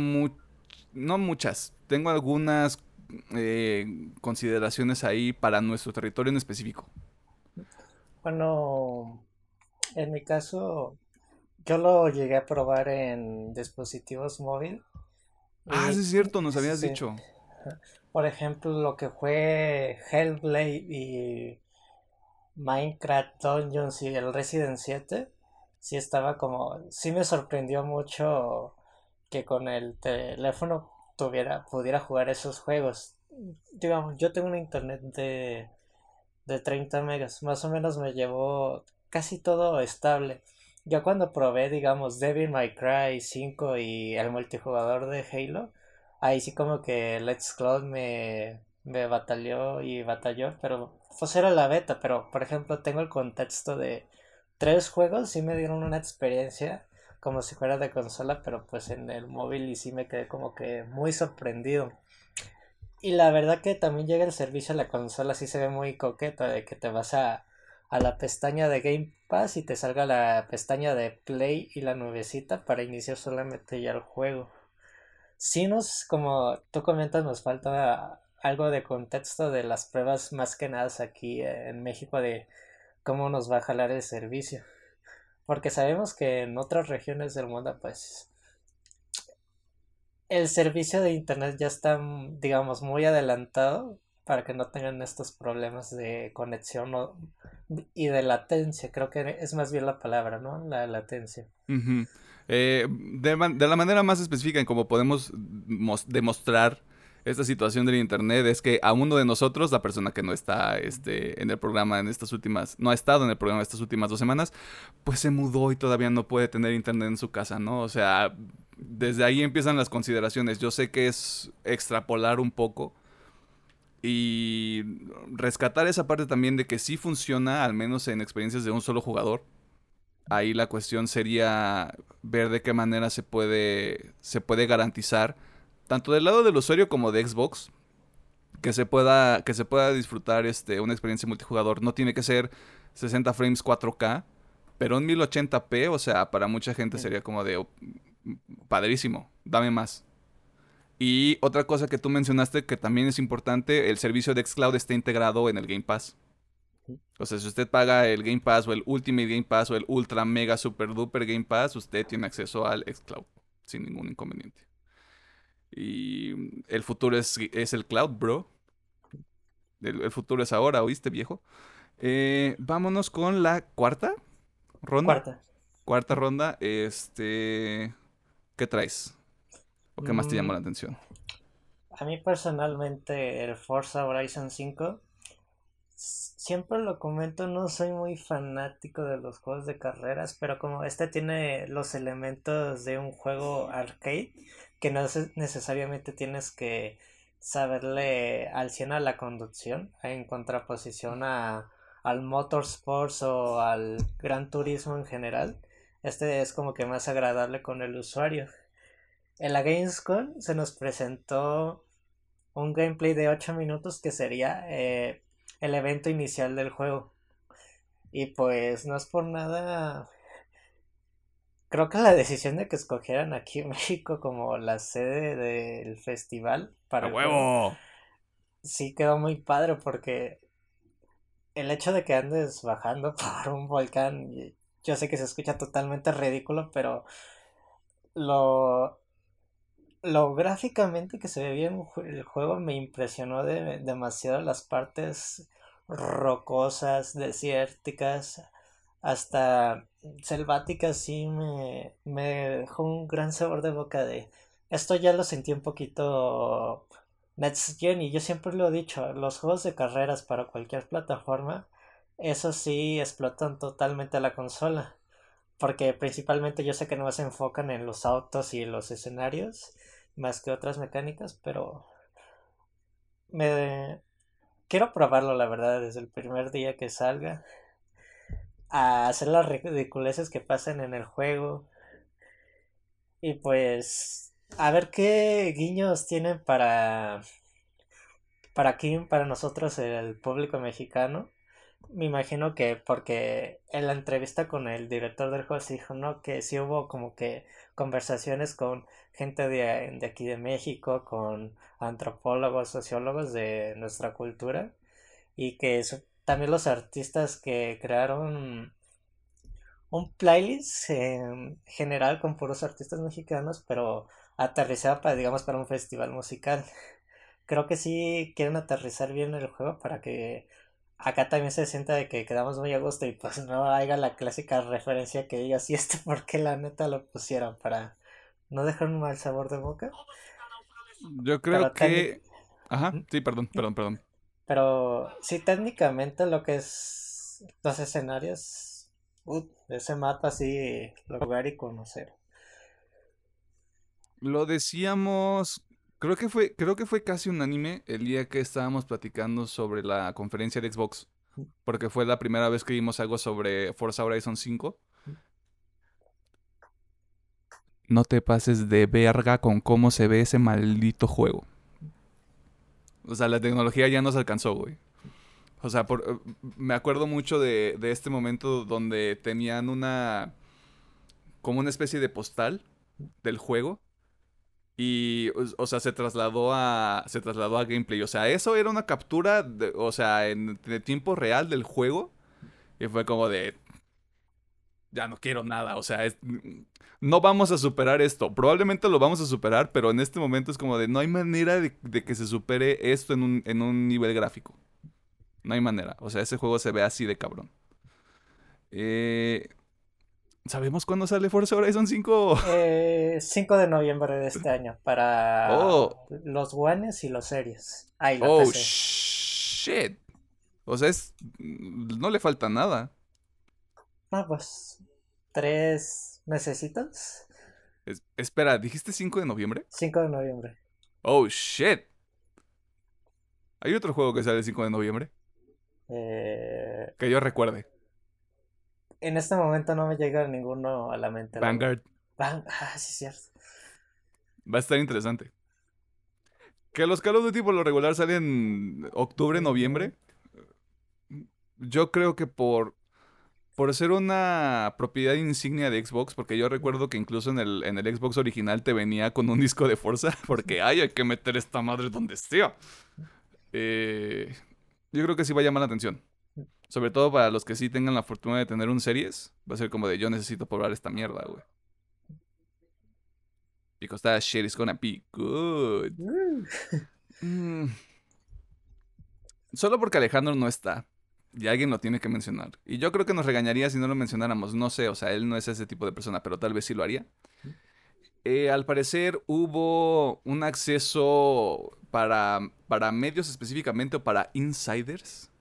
no muchas, tengo algunas eh, consideraciones ahí para nuestro territorio en específico. Bueno, en mi caso, yo lo llegué a probar en dispositivos móviles Ah, sí es cierto, nos habías dicho. Por ejemplo, lo que fue Hellblade y Minecraft Dungeons y el Resident 7, sí estaba como, sí me sorprendió mucho que con el teléfono tuviera, pudiera jugar esos juegos. Digamos, yo tengo un internet de, de 30 megas, más o menos me llevó casi todo estable. Yo cuando probé, digamos, Devil May Cry 5 y el multijugador de Halo, ahí sí como que Let's Cloud me, me batalló y batalló, pero pues era la beta, pero por ejemplo tengo el contexto de tres juegos, sí me dieron una experiencia como si fuera de consola, pero pues en el móvil y sí me quedé como que muy sorprendido. Y la verdad que también llega el servicio a la consola, sí se ve muy coqueta, de que te vas a a la pestaña de Game Pass y te salga la pestaña de Play y la nubecita para iniciar solamente ya el juego. Si nos, como tú comentas, nos falta algo de contexto de las pruebas más que nada aquí en México de cómo nos va a jalar el servicio. Porque sabemos que en otras regiones del mundo, pues, el servicio de internet ya está, digamos, muy adelantado para que no tengan estos problemas de conexión y de latencia. Creo que es más bien la palabra, ¿no? La latencia. Eh, de, la manera más específica en cómo podemos demostrar esta situación del internet es que a uno de nosotros, la persona que no está este, en el programa en estas últimas, no ha estado en el programa estas últimas dos semanas, pues se mudó y todavía no puede tener internet en su casa, ¿no? O sea, desde ahí empiezan las consideraciones. Yo sé que es extrapolar un poco y rescatar esa parte también de que sí funciona, al menos en experiencias de un solo jugador. Ahí la cuestión sería ver de qué manera se puede, se puede garantizar tanto del lado del usuario como de Xbox, que se pueda, que se pueda disfrutar este, una experiencia multijugador. No tiene que ser 60 frames 4K, pero en 1080p, o sea, para mucha gente sería como de oh, padrísimo, dame más. Y otra cosa que tú mencionaste que también es importante, el servicio de Xcloud está integrado en el Game Pass. O sea, si usted paga el Game Pass o el Ultimate Game Pass o el Ultra Mega Super Duper Game Pass, usted tiene acceso al Xcloud sin ningún inconveniente. Y el futuro es, es el cloud, bro. El, futuro es ahora, ¿oíste, viejo? Eh, vámonos con la cuarta ronda. Cuarta. Cuarta ronda. Este. ¿Qué traes? ¿O qué más te llamó la mm, atención? A mí personalmente, el Forza Horizon 5. Siempre lo comento, no soy muy fanático de los juegos de carreras, pero como este tiene los elementos de un juego arcade, que no necesariamente tienes que saberle al 100 a la conducción en contraposición a, al motorsports o al gran turismo en general. Este es como que más agradable con el usuario. En la Gamescom se nos presentó un gameplay de 8 minutos que sería eh, el evento inicial del juego. Y pues no es por nada creo que la decisión de que escogieran aquí en México como la sede del festival para huevo sí quedó muy padre porque el hecho de que andes bajando por un volcán yo sé que se escucha totalmente ridículo pero lo lo gráficamente que se ve bien el juego me impresionó de, demasiado las partes rocosas desérticas hasta selvática sí me, me dejó un gran sabor de boca de esto ya lo sentí un poquito Next Gen y yo siempre lo he dicho, los juegos de carreras para cualquier plataforma, eso sí explotan totalmente la consola. Porque principalmente yo sé que no se enfocan en los autos y los escenarios, más que otras mecánicas, pero me quiero probarlo la verdad desde el primer día que salga a hacer las ridiculeces que pasan en el juego. Y pues a ver qué guiños tienen para para aquí, para nosotros el público mexicano. Me imagino que porque en la entrevista con el director del juego se dijo, ¿no? Que sí hubo como que conversaciones con gente de, de aquí de México, con antropólogos, sociólogos de nuestra cultura y que eso también los artistas que crearon un playlist en general con puros artistas mexicanos, pero aterrizado para, digamos, para un festival musical. Creo que sí quieren aterrizar bien el juego para que acá también se sienta de que quedamos muy a gusto y pues no haya la clásica referencia que diga si este porque la neta lo pusieron para no dejar un mal sabor de boca. Yo creo que... Ajá, sí, perdón, perdón, perdón. Pero sí, técnicamente lo que es los escenarios, uh, ese mapa así, lugar y conocer. Lo decíamos, creo que fue, creo que fue casi unánime el día que estábamos platicando sobre la conferencia de Xbox, porque fue la primera vez que vimos algo sobre Forza Horizon 5. No te pases de verga con cómo se ve ese maldito juego. O sea, la tecnología ya nos alcanzó, güey. O sea, por, eh, me acuerdo mucho de, de, este momento donde tenían una... como una especie de postal del juego. Y, o, sea, se trasladó a. Se trasladó a gameplay. O sea, eso era una captura, de, o sea, en, de tiempo real del juego. Y fue como de. Ya no quiero nada, o sea, no vamos a superar esto. Probablemente lo vamos a superar, pero en este momento es como de no hay manera de, que se supere esto en un, en un, nivel gráfico. No hay manera. O sea, ese juego se ve así de cabrón. Eh, ¿Sabemos cuándo sale Forza Horizon 5? 5 eh, de noviembre de este año para oh. los Ones y los Series. oh, shit. O sea, es, no le falta nada. Ah, pues tres mesecitos. espera, ¿dijiste 5 de noviembre? 5 de noviembre. Oh, shit. ¿Hay otro juego que sale el 5 de noviembre? Eh... Que yo recuerde. En este momento no me llega ninguno a la mente. Vanguard. Ah, sí, cierto. Va a estar interesante. Que los Call of Duty por lo regular salen en octubre, noviembre. Yo creo que por por ser una propiedad insignia de Xbox, porque yo recuerdo que incluso en el, en el Xbox original te venía con un disco de fuerza, porque ay, hay que meter esta madre donde esté. Eh, yo creo que sí va a llamar la atención. Sobre todo para los que sí tengan la fortuna de tener un series, va a ser como de yo necesito probar esta mierda, güey. Because that shit is gonna be good. Mm. Solo porque Alejandro no está. Y alguien lo tiene que mencionar. Y yo creo que nos regañaría si no lo mencionáramos. No sé, o sea, él no es ese tipo de persona, pero tal vez sí lo haría. Eh, al parecer hubo un acceso para, para medios específicamente o para insiders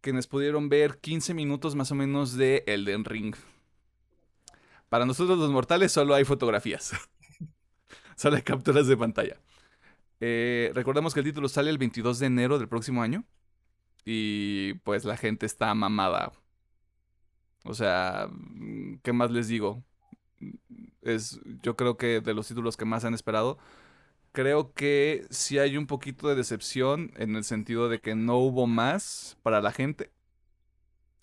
que nos pudieron ver 15 minutos más o menos de Elden Ring. Para nosotros los mortales solo hay fotografías. solo hay capturas de pantalla. Eh, recordemos que el título sale el 22 de enero del próximo año. Y pues la gente está mamada. O sea, ¿qué más les digo? Es, yo creo que de los títulos que más han esperado. Creo que sí hay un poquito de decepción en el sentido de que no hubo más para la gente.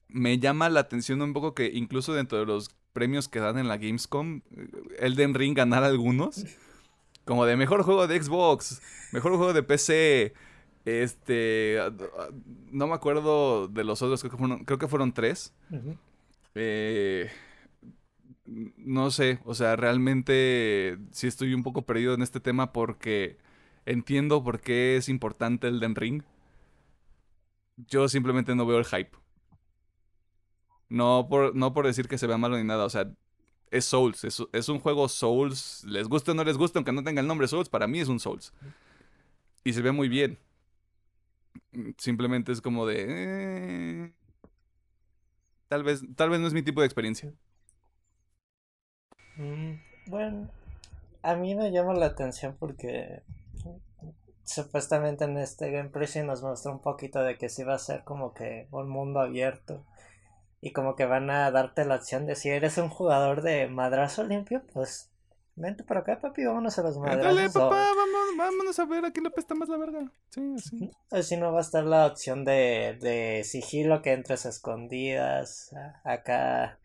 Me llama la atención un poco que incluso dentro de los premios que dan en la Gamescom, Elden Ring ganar algunos. Como de mejor juego de Xbox, mejor juego de PC, este, no me acuerdo de los otros, creo que fueron, creo que fueron tres. eh, no sé, o sea, realmente sí estoy un poco perdido en este tema porque entiendo por qué es importante el Den Ring. Yo simplemente no veo el hype. No por, no por decir que se vea malo ni nada, o sea, es Souls, es, es un juego Souls, les guste o no les guste, aunque no tenga el nombre Souls, para mí es un Souls. Y se ve muy bien. Simplemente es como de... Eh, tal vez, tal vez no es mi tipo de experiencia. Mm, bueno, a mí me llama la atención porque supuestamente en este gameplay sí nos muestra un poquito de que sí va a ser como que un mundo abierto y como que van a darte la opción de si eres un jugador de madrazo limpio, pues Vente para acá, papi, vámonos a las madres. Dale, papá, vámonos a ver a quién le pesta más la verga. Sí, sí. Así no va a estar la opción de, de sigilo que entres a escondidas, acá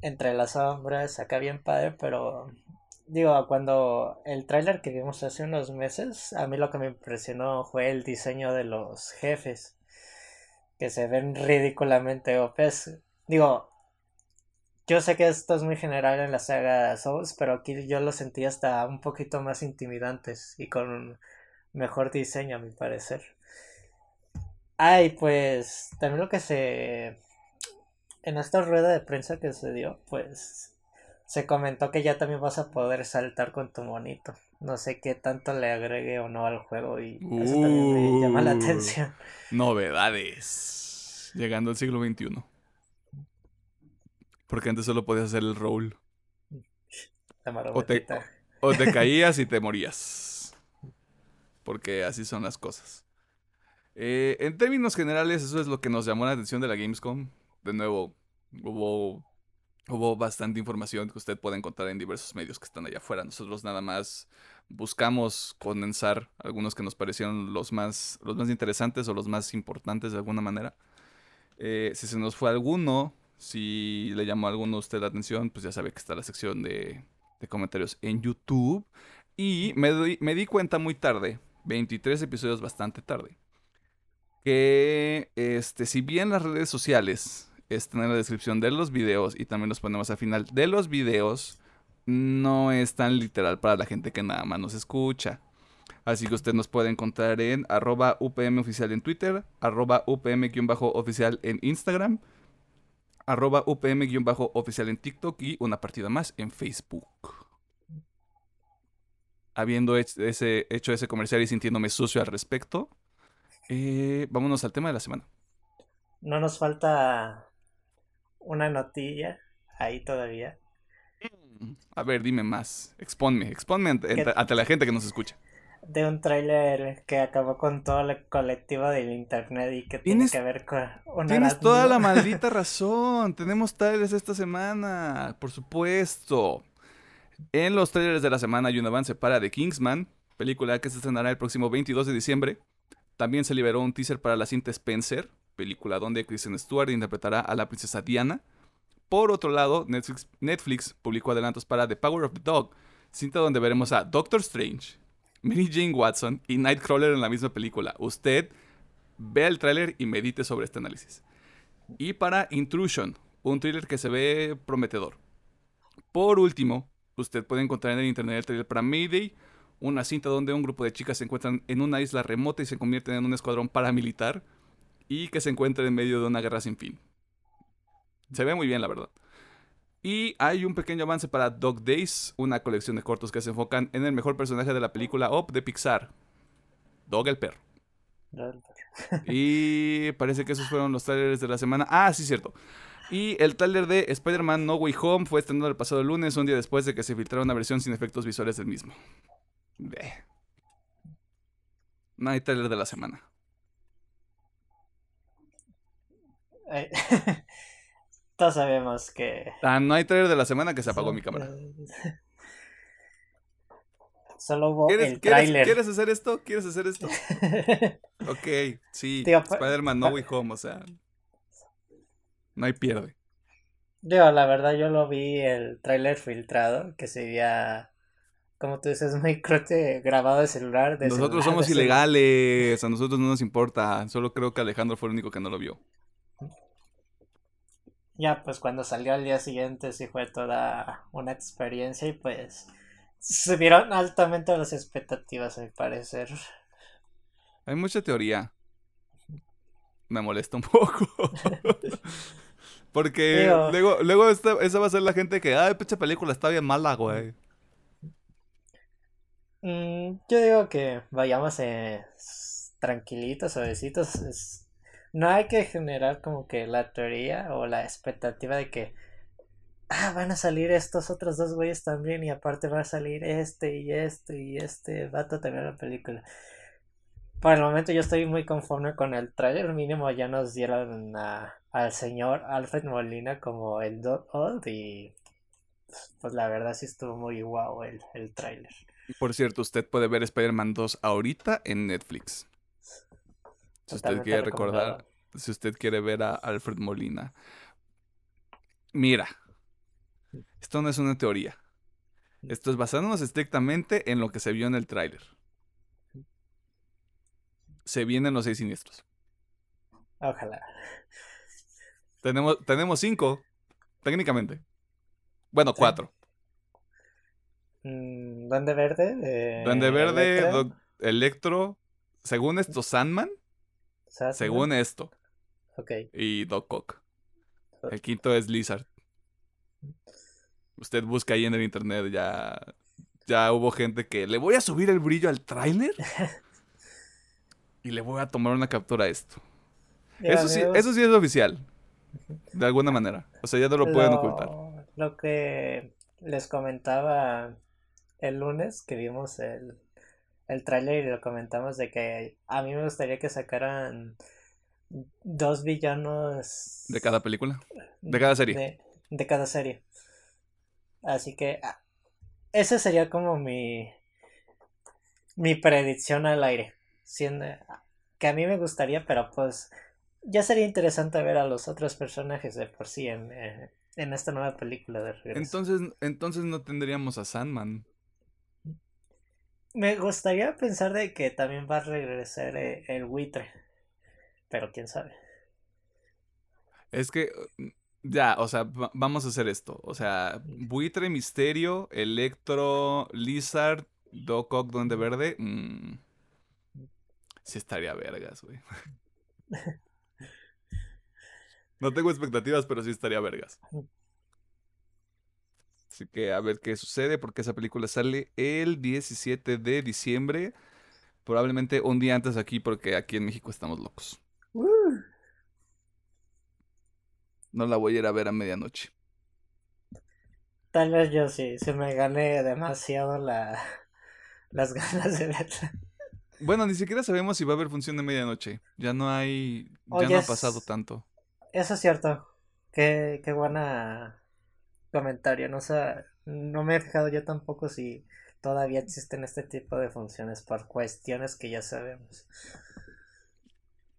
entre las sombras, acá bien padre, pero digo, cuando el tráiler que vimos hace unos meses, a mí lo que me impresionó fue el diseño de los jefes, que se ven ridículamente opes. Digo, yo sé que esto es muy general en la saga Souls, pero aquí yo lo sentí hasta un poquito más intimidantes y con mejor diseño a mi parecer. Ay, pues también lo que se... En esta rueda de prensa que se dio, pues se comentó que ya también vas a poder saltar con tu monito. No sé qué tanto le agregue o no al juego y eso también me llama la uh, atención. Novedades. Llegando al siglo XXI. Porque antes solo podías hacer el roll. O te, o te caías y te morías. Porque así son las cosas. Eh, en términos generales, eso es lo que nos llamó la atención de la Gamescom. De nuevo, hubo, hubo bastante información que usted puede encontrar en diversos medios que están allá afuera. Nosotros nada más buscamos condensar algunos que nos parecieron los más, los más interesantes o los más importantes de alguna manera. Eh, si se nos fue alguno, si le llamó a alguno de usted la atención, pues ya sabe que está la sección de, comentarios en YouTube. Y me, me di cuenta muy tarde, 23 episodios bastante tarde, que este, si bien las redes sociales están en la descripción de los videos y también los ponemos al final de los videos. No es tan literal para la gente que nada más nos escucha. Así que usted nos puede encontrar en arroba UPM oficial en Twitter, arroba UPM-oficial en Instagram, arroba UPM-oficial en TikTok y una partida más en Facebook. Habiendo hecho ese, hecho ese comercial y sintiéndome sucio al respecto, eh, vámonos al tema de la semana. No nos falta una notilla ahí todavía. A ver, dime más. Exponme, exponme ante la gente que nos escucha de un tráiler que acabó con todo el colectivo del internet y que tiene que ver con una Tienes toda la maldita razón. Tenemos trailers esta semana, por supuesto. En los trailers de la semana hay un avance para The Kingsman, película que se estrenará el próximo 22 de diciembre. También se liberó un teaser para la cinta Spencer, película donde Kristen Stewart interpretará a la princesa Diana. Por otro lado, Netflix, Netflix publicó adelantos para The Power of the Dog, cinta donde veremos a Doctor Strange, Mary Jane Watson y Nightcrawler en la misma película. Usted vea el tráiler y medite sobre este análisis. Y para Intrusion, un thriller que se ve prometedor. Por último, usted puede encontrar en el internet el trailer para Mayday, una cinta donde un grupo de chicas se encuentran en una isla remota y se convierten en un escuadrón paramilitar y que se encuentran en medio de una guerra sin fin. Se ve muy bien, la verdad. Y hay un pequeño avance para Dog Days, una colección de cortos que se enfocan en el mejor personaje de la película Op de Pixar, Dog el perro. y parece que esos fueron los trailers de la semana. Ah, sí, cierto. Y el trailer de Spider-Man No Way Home fue estrenado el pasado lunes, un día después de que se filtrara una versión sin efectos visuales del mismo. No hay trailer de la semana. Todos sabemos que. Ah, no hay trailer de la semana que se apagó mi cámara. Solo hubo el trailer. ¿Quieres hacer esto? ¿Quieres hacer esto? ok, sí. Spider-Man No Way Home, o sea. No hay pierde. Digo, la verdad, yo lo vi el trailer filtrado, que sería. Como tú dices, muy crote grabado de celular. nosotros somos ilegales, a nosotros no nos importa. Solo creo que Alejandro fue el único que no lo vio ya pues cuando salió al día siguiente sí fue toda una experiencia y pues subieron altamente las expectativas al parecer. Hay mucha teoría. Me molesta un poco. Porque luego, luego esta, esa va a ser la gente que, ay, pinche película está bien mala, güey. Mm, yo digo que vayamos eh, tranquilitos, suavecitos no hay que generar como que la teoría o la expectativa de que ah, van a salir estos otros dos güeyes también y aparte va a salir este y este y este vato también la película. Por el momento yo estoy muy conforme con el trailer, mínimo ya nos dieron al señor Alfred Molina como el Old y pues la verdad sí estuvo muy guau el, el tráiler. Por cierto, usted puede ver Spider-Man 2 ahorita en Netflix. Si usted quiere recordar, si usted quiere ver a Alfred Molina. Mira, esto no es una teoría. Esto es basándonos estrictamente en lo que se vio en el tráiler. Se vienen los seis siniestros. Ojalá. Tenemos, tenemos cinco, técnicamente. Bueno, cuatro. Mm, Duende Verde. Duende Verde, Electro. Según esto, Sandman. Según esto. Y Doc Ock. El quinto es Lizard. Usted busca ahí en el internet, ya, ya hubo gente que le voy a subir el brillo al tráiler y le voy a tomar una captura a esto. eso, sí, eso sí es oficial, de alguna manera. O sea, ya no lo pueden ocultar. Lo que les comentaba el lunes que vimos el, el tráiler y lo comentamos de que a mí me gustaría que sacaran dos villanos. ¿De cada película? ¿De cada serie? De, cada serie. Así que. Ah, esa sería como mi. Mi predicción al aire. Siendo, que a mí me gustaría, pero pues. Ya sería interesante ver a los otros personajes de por sí en, eh, en esta nueva película de regreso. Entonces, entonces no tendríamos a Sandman. Me gustaría pensar de que también va a regresar eh, el buitre. Pero quién sabe. Es que, mm, ya, o sea, vamos a hacer esto. O sea, Buitre, Misterio, Electro, Lizard, Doc Ock, Duende Verde. Mmm, sí estaría vergas, güey. no tengo expectativas, pero sí estaría vergas. Así que a ver qué sucede, porque esa película sale el 17 de diciembre. Probablemente un día antes aquí, porque aquí en México estamos locos. No la voy a ir a ver a medianoche. Tal vez yo sí, se me gane demasiado la, las ganas de verla. Bueno, ni siquiera sabemos si va a haber función de medianoche. Ya no hay. Ya no ha pasado tanto. Eso es cierto. Qué, qué buena comentario. No, sé, no me he fijado yo tampoco si todavía existen este tipo de funciones por cuestiones que ya sabemos.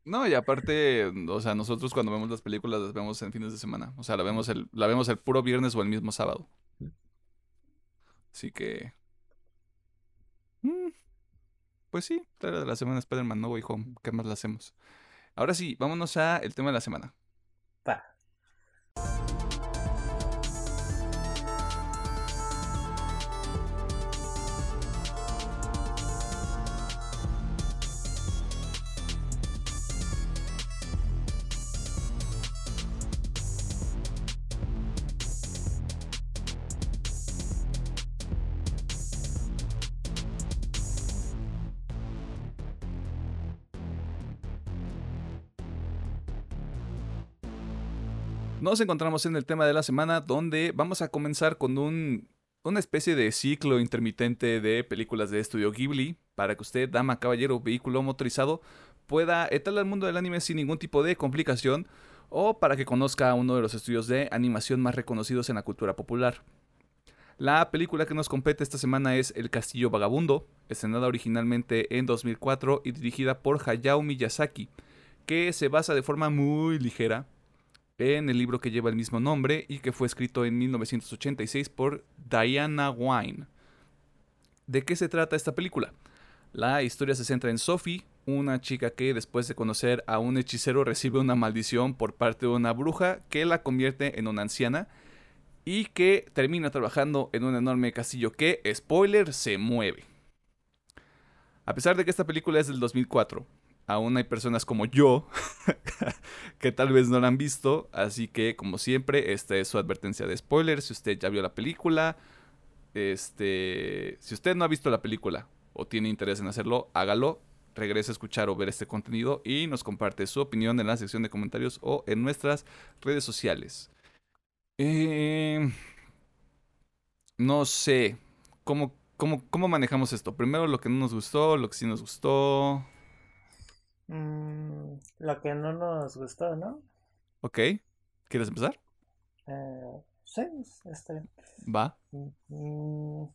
No, y aparte, o sea, nosotros cuando vemos las películas las vemos en fines de semana. O sea, la vemos el, la vemos el puro viernes o el mismo sábado. Así que. Mm, pues sí, de la semana Spider-Man No Way Home. ¿Qué más le hacemos? Ahora sí, vámonos a el tema de la semana. Nos encontramos en el tema de la semana donde vamos a comenzar con un, una especie de ciclo intermitente de películas de estudio Ghibli para que usted, dama, caballero, vehículo motorizado, pueda entrar al mundo del anime sin ningún tipo de complicación o para que conozca uno de los estudios de animación más reconocidos en la cultura popular. La película que nos compete esta semana es El Castillo Vagabundo, estrenada originalmente en 2004 y dirigida por Hayao Miyazaki, que se basa de forma muy ligera en el libro que lleva el mismo nombre y que fue escrito en 1986 por Diana Wine. ¿De qué se trata esta película? La historia se centra en Sophie, una chica que después de conocer a un hechicero recibe una maldición por parte de una bruja que la convierte en una anciana y que termina trabajando en un enorme castillo que, spoiler, se mueve. A pesar de que esta película es del 2004, aún hay personas como yo que tal vez no la han visto, así que como siempre, esta es su advertencia de spoiler. Si usted ya vio la película, este, si usted no ha visto la película o tiene interés en hacerlo, hágalo, regrese a escuchar o ver este contenido y nos comparte su opinión en la sección de comentarios o en nuestras redes sociales. Eh, no sé, ¿cómo, cómo, ¿cómo manejamos esto? Primero lo que no nos gustó, lo que sí nos gustó. Mm, lo que no nos gustó, ¿no? Ok. ¿Quieres empezar? Eh, sí, está bien. Va. Mm,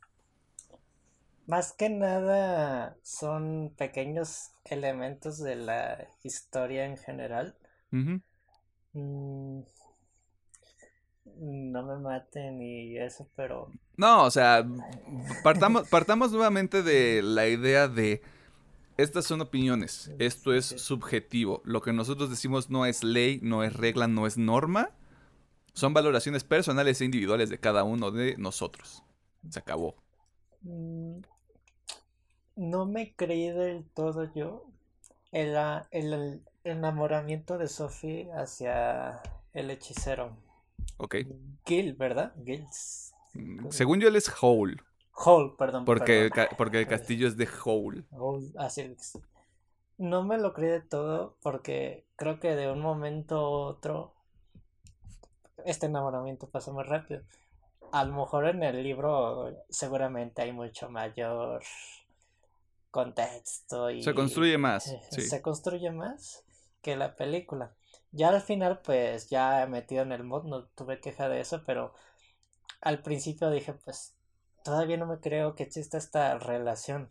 más que nada son pequeños elementos de la historia en general. Mm, no me maten y eso, pero... No, o sea, partamos, partamos nuevamente de la idea de estas son opiniones, esto es subjetivo. Lo que nosotros decimos no es ley, no es regla, no es norma. Son valoraciones personales e individuales de cada uno de nosotros. Se acabó. Mm, no me creí del todo yo el, el, enamoramiento de Sophie hacia el hechicero. Ok. Gil, ¿verdad? Gil. Mm, según yo, él es Hole. Hole, perdón. Porque, El, porque el castillo es de Hole. así es. No me lo creí de todo porque creo que de un momento a otro este enamoramiento pasó muy rápido. A lo mejor en el libro seguramente hay mucho mayor contexto y se construye más. Eh, se construye más que la película. Ya al final, pues ya metido en el mod, no tuve queja de eso, pero al principio dije, pues todavía no me creo que exista esta relación.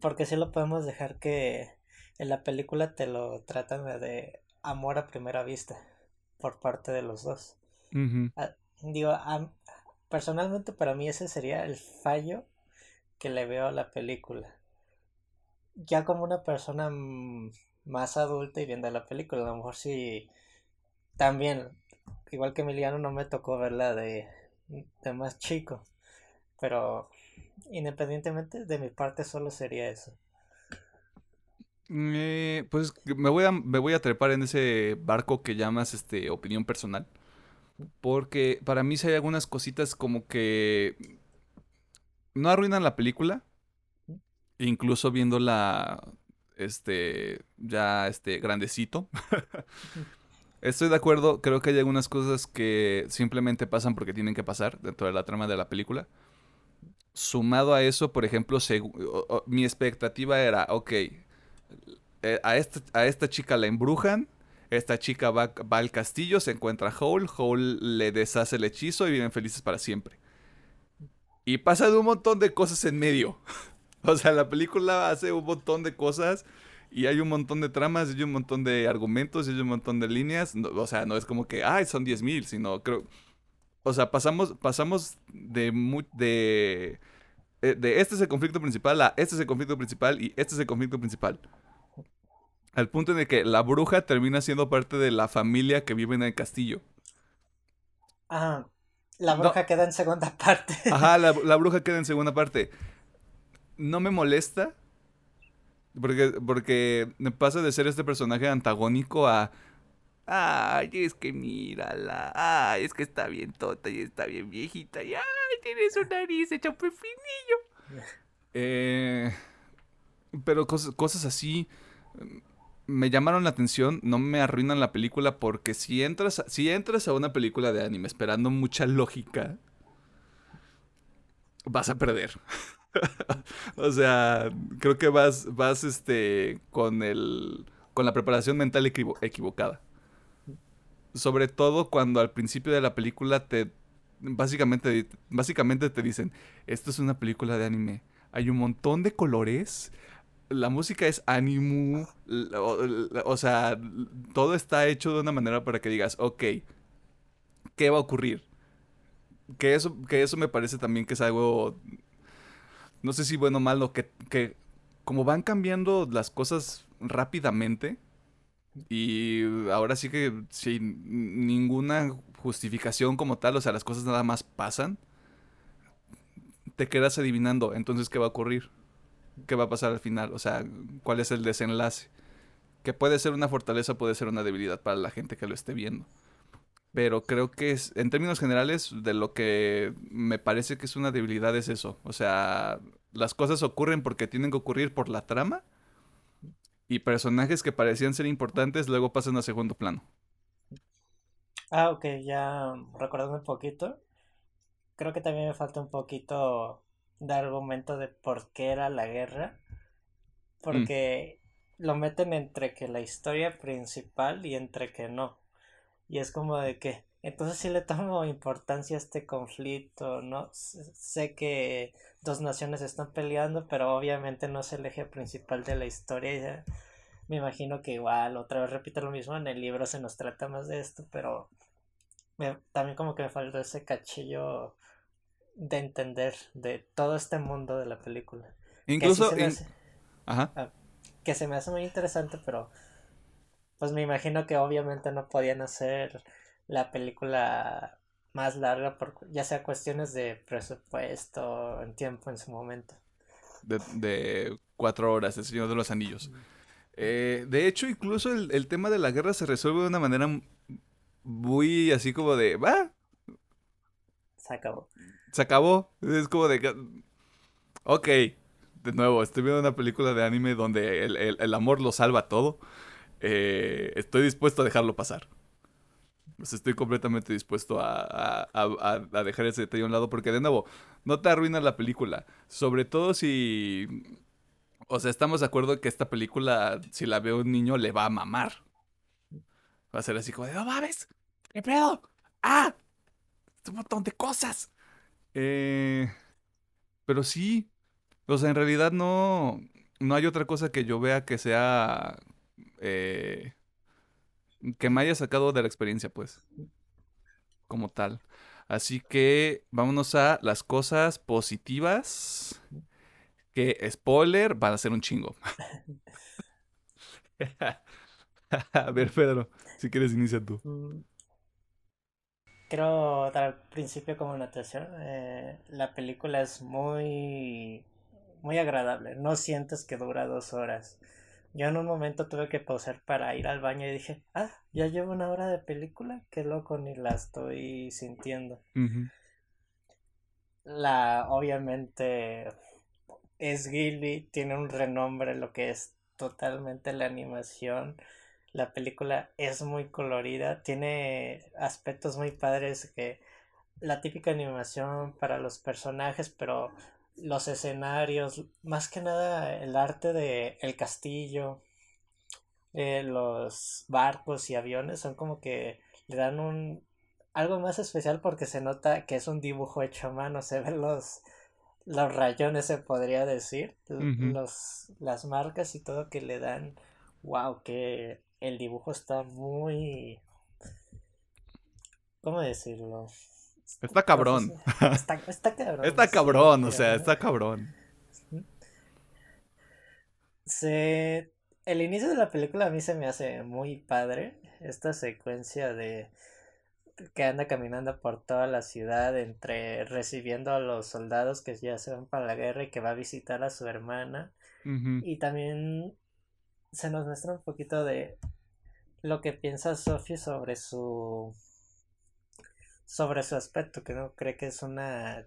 Porque si lo podemos dejar que en la película te lo tratan de amor a primera vista por parte de los dos. Ah, digo, personalmente para mí ese sería el fallo que le veo a la película. Ya como una persona más adulta y viendo la película, a lo mejor si también, igual que Emiliano, no me tocó verla de, de más chico. Pero independientemente de mi parte, solo sería eso. Eh, pues me voy, a, me voy a trepar en ese barco que llamas este opinión personal. Porque para mí sí hay algunas cositas como que no arruinan la película. Incluso viéndola este ya este grandecito. Estoy de acuerdo, creo que hay algunas cosas que simplemente pasan porque tienen que pasar dentro de la trama de la película. Sumado a eso, por ejemplo, mi expectativa era, ok, eh, a, esta, a esta chica la embrujan, esta chica va, va al castillo, se encuentra a Hole, Hole le deshace el hechizo y viven felices para siempre. Y pasa de un montón de cosas en medio. o sea, la película hace un montón de cosas y hay un montón de tramas, y hay un montón de argumentos, y hay un montón de líneas. o sea, no es como que, ay, son 10.000, sino creo... O sea, pasamos, pasamos de, de, eh, de este es el conflicto principal a este es el conflicto principal y este es el conflicto principal. Al punto en el que la bruja termina siendo parte de la familia que vive en el castillo. Ah, la bruja queda en segunda parte. Ajá, la, bruja queda en segunda parte. No me molesta. Porque, porque me pasa de ser este personaje antagónico a. Ay, es que mírala. Ay, es que está bien tota y está bien viejita. Y ay, tiene su nariz hecha un pepinillo. Eh, pero cosas, cosas así me llamaron la atención, no me arruinan la película porque si entras, si entras a una película de anime esperando mucha lógica, vas a perder. o sea, creo que vas, vas este, con el, con la preparación mental equivocada. Sobre todo cuando al principio de la película te, básicamente, básicamente te dicen, esto es una película de anime. Hay un montón de colores, la música es ánimo, o, sea, todo está hecho de una manera para que digas, ok, ¿qué va a ocurrir? Que eso, que eso me parece también que es algo, no sé si bueno o malo, que, que como van cambiando las cosas rápidamente, y ahora sí que sin ninguna justificación como tal, o sea, las cosas nada más pasan, te quedas adivinando, entonces, ¿qué va a ocurrir? qué va a pasar al final, o sea, cuál es el desenlace. Que puede ser una fortaleza, puede ser una debilidad para la gente que lo esté viendo. Pero creo que es, en términos generales, de lo que me parece que es una debilidad es eso. O sea, las cosas ocurren porque tienen que ocurrir por la trama. Y personajes que parecían ser importantes luego pasan a segundo plano. Ah, ok, ya recordando un poquito. Creo que también me falta un poquito de argumento de por qué era la guerra. Porque lo meten entre que la historia principal y entre que no. Y es como de que, entonces sí le tomo importancia a este conflicto, ¿no? sé que dos naciones están peleando, pero obviamente no es el eje principal de la historia. Me imagino que igual, otra vez repito lo mismo, en el libro se nos trata más de esto, pero también como que me faltó ese cachillo de entender de todo este mundo de la película. Incluso... Que, se Ajá. Ah, que se me hace muy interesante, pero pues me imagino que obviamente no podían hacer la película más larga por ya sea cuestiones de presupuesto en tiempo en su momento. De, cuatro horas, El Señor de los Anillos. Eh, de hecho, incluso el, el, tema de la guerra se resuelve de una manera muy así como de, va. Se acabó se acabó. Es como de Ok, de nuevo, estoy viendo una película de anime donde el, amor lo salva todo. Eh, estoy dispuesto a dejarlo pasar. Estoy completamente dispuesto a, dejar ese detalle a un lado porque, de nuevo, no te arruina la película. Sobre todo si... O sea, estamos de acuerdo que esta película, si la ve un niño, le va a mamar. Va a ser así como de, no mames, ¿qué pedo? ¡Ah! Un montón de cosas. Eh, pero sí, o sea, en realidad no, no hay otra cosa que yo vea que sea... Eh, que me haya sacado de la experiencia, pues. Como tal. Así que vámonos a las cosas positivas. Que, spoiler, van a ser un chingo. a ver, Pedro. Si quieres, inicia tú. Mm. Quiero dar al principio como notación. Eh, la película es muy, muy agradable. No sientes que dura dos horas. Yo en un momento tuve que pausar para ir al baño y dije, ah, ya llevo una hora de película, qué loco, ni la estoy sintiendo. La, obviamente, es Gilly, tiene un renombre lo que es totalmente la animación. La película es muy colorida, tiene aspectos muy padres que la típica animación para los personajes, pero los escenarios, más que nada el arte de el castillo, eh, los barcos y aviones son como que le dan un algo más especial porque se nota que es un dibujo hecho a mano, se ven los los rayones se podría decir, los las marcas y todo que le dan wow, que el dibujo está muy ¿cómo decirlo? Está cabrón. Está, cabrón. está cabrón, o sea, está cabrón. Se... El inicio de la película a mí se me hace muy padre. Esta secuencia de que anda caminando por toda la ciudad entre recibiendo a los soldados que ya se van para la guerra y que va a visitar a su hermana. Y también se nos muestra un poquito de lo que piensa Sophie sobre su sobre su aspecto, que no cree que es una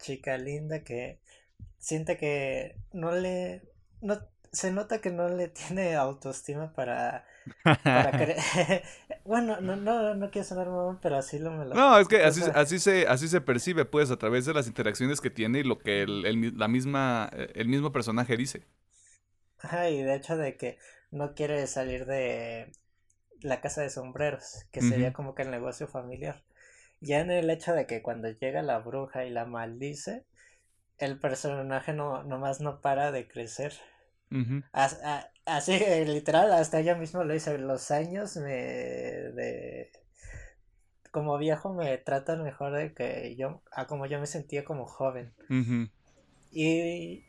chica linda que siente que no le no se nota que no le tiene autoestima para, para bueno no, no, no quiero sonar mamón pero así lo me lo no es que así, así se así se percibe pues a través de las interacciones que tiene y lo que el, el la misma el mismo personaje dice. Ajá, y de hecho de que no quiere salir de la casa de sombreros que sería como que el negocio familiar ya en el hecho de que cuando llega la bruja y la maldice, el personaje no nomás no para de crecer. así, literal, hasta ella mismo lo dice, los años me de como viejo me tratan mejor de que yo, a como yo me sentía como joven. Y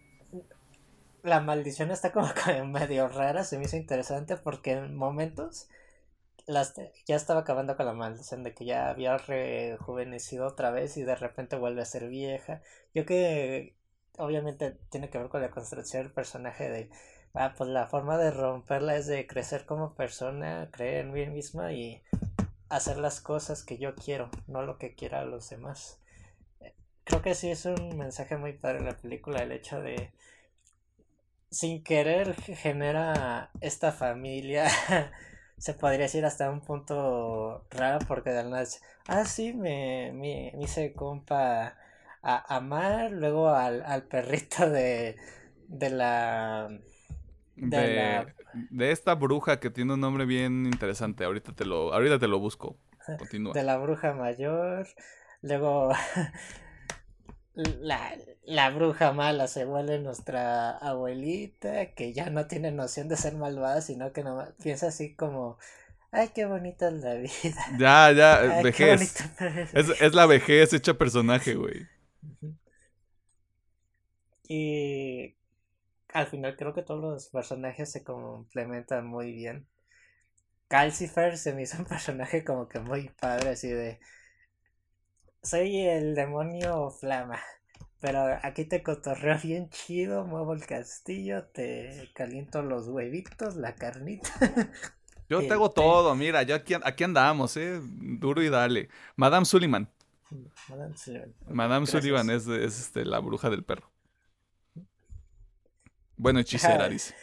la maldición está como medio rara, se me hizo interesante porque en momentos ya estaba acabando con la maldición de que ya había rejuvenecido otra vez y de repente vuelve a ser vieja. Yo que obviamente tiene que ver con la construcción del personaje de, ah, pues la forma de romperla es de crecer como persona, creer en mí misma y hacer las cosas que yo quiero, no lo que quiera los demás. Creo que sí es un mensaje muy padre en la película el hecho de sin querer genera esta familia se podría decir hasta un punto raro porque de nada ah sí me, me, hice compa a amar luego al, al perrito de de la de, de, esta bruja que tiene un nombre bien interesante ahorita te lo ahorita te lo busco. Continúa. De la bruja mayor luego la, la bruja mala se vuelve nuestra abuelita, que ya no tiene noción de ser malvada, sino que no, piensa así como, ay, qué bonita es la vida. Ya, ya, vejez. Es, es, la vejez hecha personaje, güey. Y al final creo que todos los personajes se complementan muy bien. Calcifer se me hizo un personaje como que muy padre, así de soy el demonio Flama. Pero aquí te cotorreo bien chido, muevo el castillo, te caliento los huevitos, la carnita. Yo te hago todo, mira, yo aquí, aquí andamos, eh, duro y dale. Madame Sullivan. Madame Sullivan. Madame Sullivan es, este, la bruja del perro. Bueno, hechicera, dice.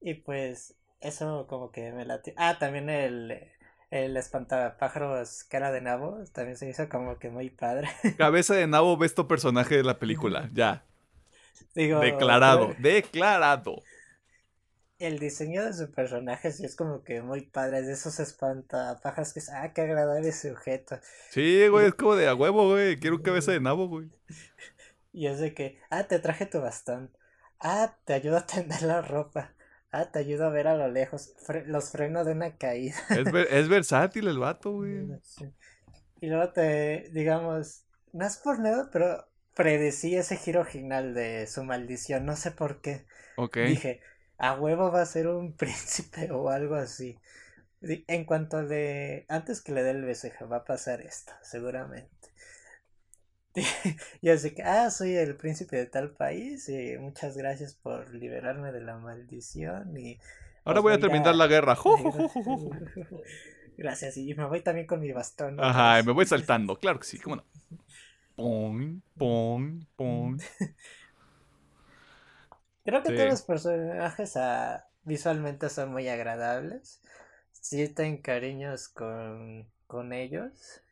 Y pues, eso como que me late. Ah, también el, el espantapájaros cara de nabo también se hizo como que muy padre. Cabeza de nabo ves tu personaje de la película, ya. declarado, declarado. El diseño de su personaje sí es como que muy padre, es de esos espantapájaros que es, ah, qué agradable sujeto. Sí, güey, es como de a huevo, güey, quiero un cabeza de nabo, güey. Y es de que, ah, te traje tu bastón. Ah, te ayudo a tender la ropa. Ah, te ayuda a ver a lo lejos. los frenos de una caída. Es, versátil el vato, güey. Y luego te, digamos, no es por nada, pero predecí ese giro final de su maldición. No sé por qué. Ok. Dije, a huevo va a ser un príncipe o algo así. En cuanto de antes que le dé el beso, va a pasar esto, seguramente. y así que, ah, soy el príncipe de tal país y muchas gracias por liberarme de la maldición y... Ahora voy a terminar la guerra. gracias, y me voy también con mi bastón. Ajá, y me voy saltando, claro que sí, cómo no. Pong, pong, pong. Creo que todos los personajes ah, visualmente son muy agradables. Sí, ten cariños con, con ellos.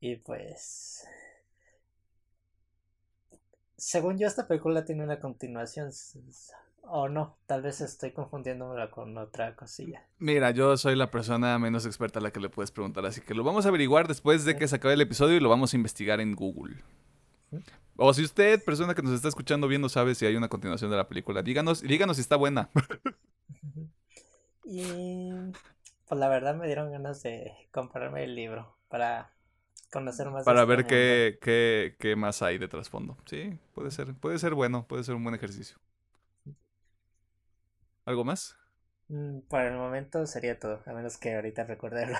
Y pues según yo, esta película tiene una continuación. O no, tal vez estoy confundiéndola con otra cosilla. Mira, yo soy la persona menos experta a la que le puedes preguntar, así que lo vamos a averiguar después de que se acabe el episodio y lo vamos a investigar en Google. O si usted, persona que nos está escuchando viendo, sabe si hay una continuación de la película, díganos, díganos si está buena. y pues la verdad me dieron ganas de comprarme el libro para conocer más. Para ver qué, qué, qué, más hay de trasfondo. Sí, puede ser, puede ser bueno, puede ser un buen ejercicio. ¿Algo más? Mm, por el momento sería todo, a menos que ahorita recordarlo.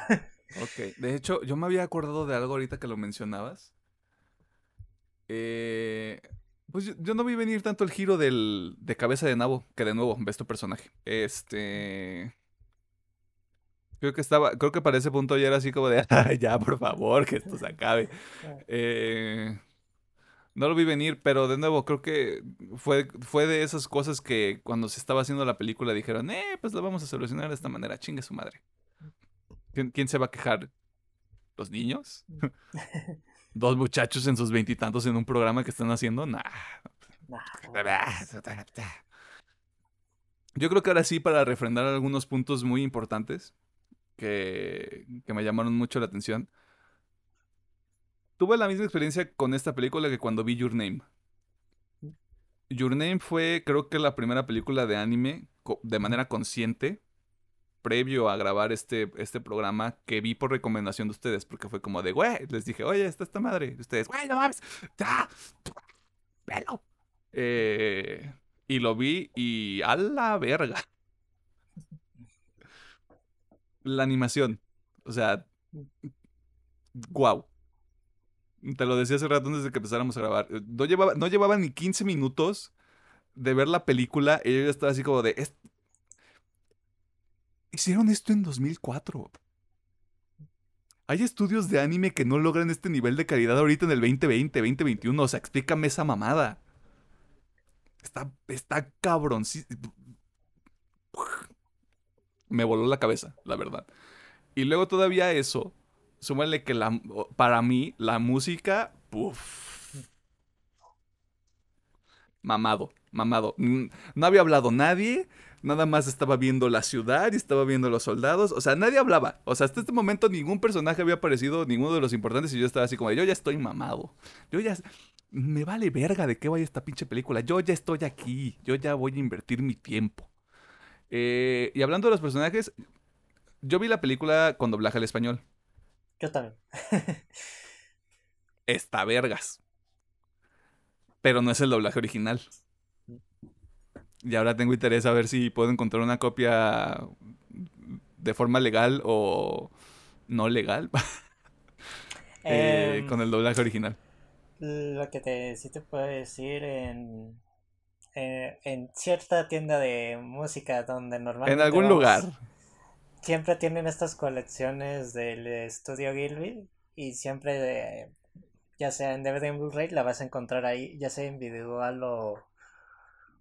ok, de hecho, yo me había acordado de algo ahorita que lo mencionabas. Eh, pues yo, yo, no vi venir tanto el giro del, de cabeza de nabo, que de nuevo ves tu personaje. Este. Creo que estaba, creo que para ese punto ya era así como de, Ay, ya, por favor, que esto se acabe. Eh, no lo vi venir, pero de nuevo, creo que fue, fue de esas cosas que cuando se estaba haciendo la película dijeron, eh, pues lo vamos a solucionar de esta manera, chingue su madre. ¿Quién, se va a quejar? ¿Los niños? ¿Dos muchachos en sus veintitantos en un programa que están haciendo? Nah. Yo creo que ahora sí, para refrendar algunos puntos muy importantes, que, me llamaron mucho la atención. Tuve la misma experiencia con esta película que cuando vi Your Name. Your Name fue, creo que, la primera película de anime de manera consciente, previo a grabar este, este programa, que vi por recomendación de ustedes, porque fue como de, güey, les dije, oye, está esta madre. Y ustedes, güey, no mames, ¡Ah! ¡Velo! Eh, y lo vi y a la verga la animación. O sea, wow. Te lo decía hace rato antes de que empezáramos a grabar. No llevaba, no ni 15 minutos de ver la película y yo ya estaba así como de... Hicieron esto en 2004. Hay estudios de anime que no logran este nivel de calidad ahorita en el 2020, 2021. O sea, explícame esa mamada. Está, está cabrón me voló la cabeza, la verdad. Y luego todavía eso, súmale que la, para mí la música, puff, mamado, mamado. No había hablado nadie, nada más estaba viendo la ciudad y estaba viendo los soldados, o sea, nadie hablaba. O sea, hasta este momento ningún personaje había aparecido, ninguno de los importantes, y yo estaba así como, yo ya estoy mamado. Yo ya... Me vale verga de qué vaya esta pinche película. Yo ya estoy aquí. Yo ya voy a invertir mi tiempo. Eh, y hablando de los personajes, yo vi la película con doblaje al español. Yo también. Está vergas. Pero no es el doblaje original. Y ahora tengo interés a ver si puedo encontrar una copia de forma legal o no legal. Eh, em, con el doblaje original. Lo que te, sí te puedo decir en eh, en cierta tienda de música donde normalmente... En algún lugar. Siempre tienen estas colecciones del estudio Gilby y siempre, ya sea en DVD en Blu-ray, la vas a encontrar ahí, ya sea individual o,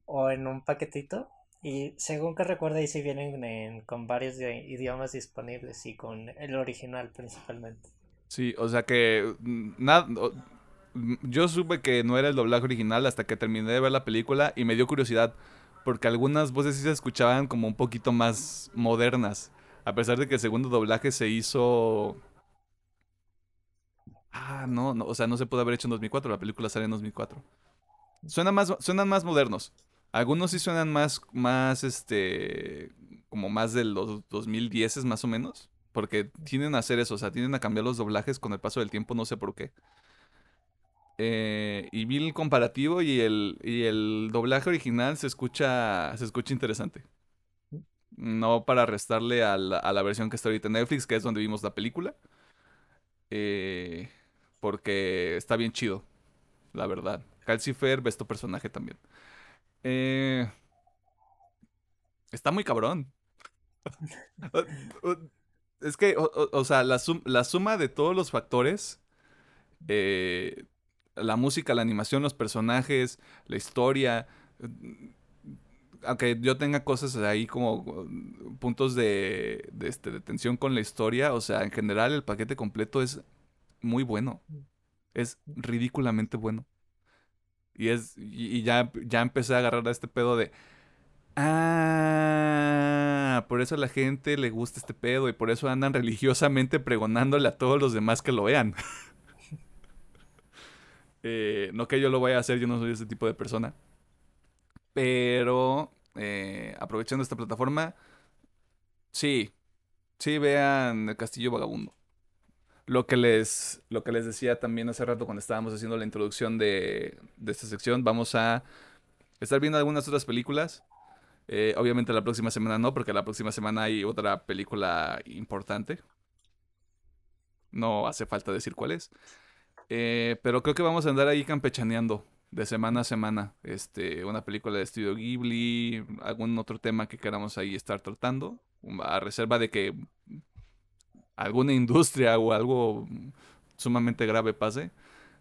o en un paquetito. Y según que recuerdo, ahí sí vienen con varios idiomas disponibles y con el original principalmente. Sí, o sea que mm, nada yo supe que no era el doblaje original hasta que terminé de ver la película y me dio curiosidad porque algunas voces sí se escuchaban como un poquito más modernas, a pesar de que el segundo doblaje se hizo Ah, no, no, o sea, no se pudo haber hecho en 2004, la película sale en 2004. Suenan más suenan más modernos. Algunos sí suenan más más este como más de los 2010 más o menos, porque tienden a hacer eso, o sea, tienden a cambiar los doblajes con el paso del tiempo, no sé por qué. Eh, y vi el comparativo y el, y el doblaje original se escucha, se escucha interesante. No para restarle a la, a la versión que está ahorita en Netflix, que es donde vimos la película. Eh, porque está bien chido, la verdad. Calcifer, tu personaje también. Eh, está muy cabrón. es que, o, sea, la, la, suma de todos los factores, eh, la música, la animación, los personajes, la historia, aunque yo tenga cosas ahí como puntos de, este, tensión con la historia, o sea, en general el paquete completo es muy bueno. Es ridículamente bueno. Y es. Y, ya, ya empecé a agarrar a este pedo de. Ah, por eso a la gente le gusta este pedo y por eso andan religiosamente pregonándole a todos los demás que lo vean. Eh, no que yo lo vaya a hacer, yo no soy ese tipo de persona. Pero eh, aprovechando esta plataforma, sí, sí vean El Castillo Vagabundo. Lo que les, lo que les decía también hace rato cuando estábamos haciendo la introducción de, esta sección, vamos a estar viendo algunas otras películas. Eh, obviamente la próxima semana no, porque la próxima semana hay otra película importante. No hace falta decir cuál es. Eh, pero creo que vamos a andar ahí campechaneando de semana a semana. Este, una película de estudio Ghibli, algún otro tema que queramos ahí estar tratando. A reserva de que alguna industria o algo sumamente grave pase,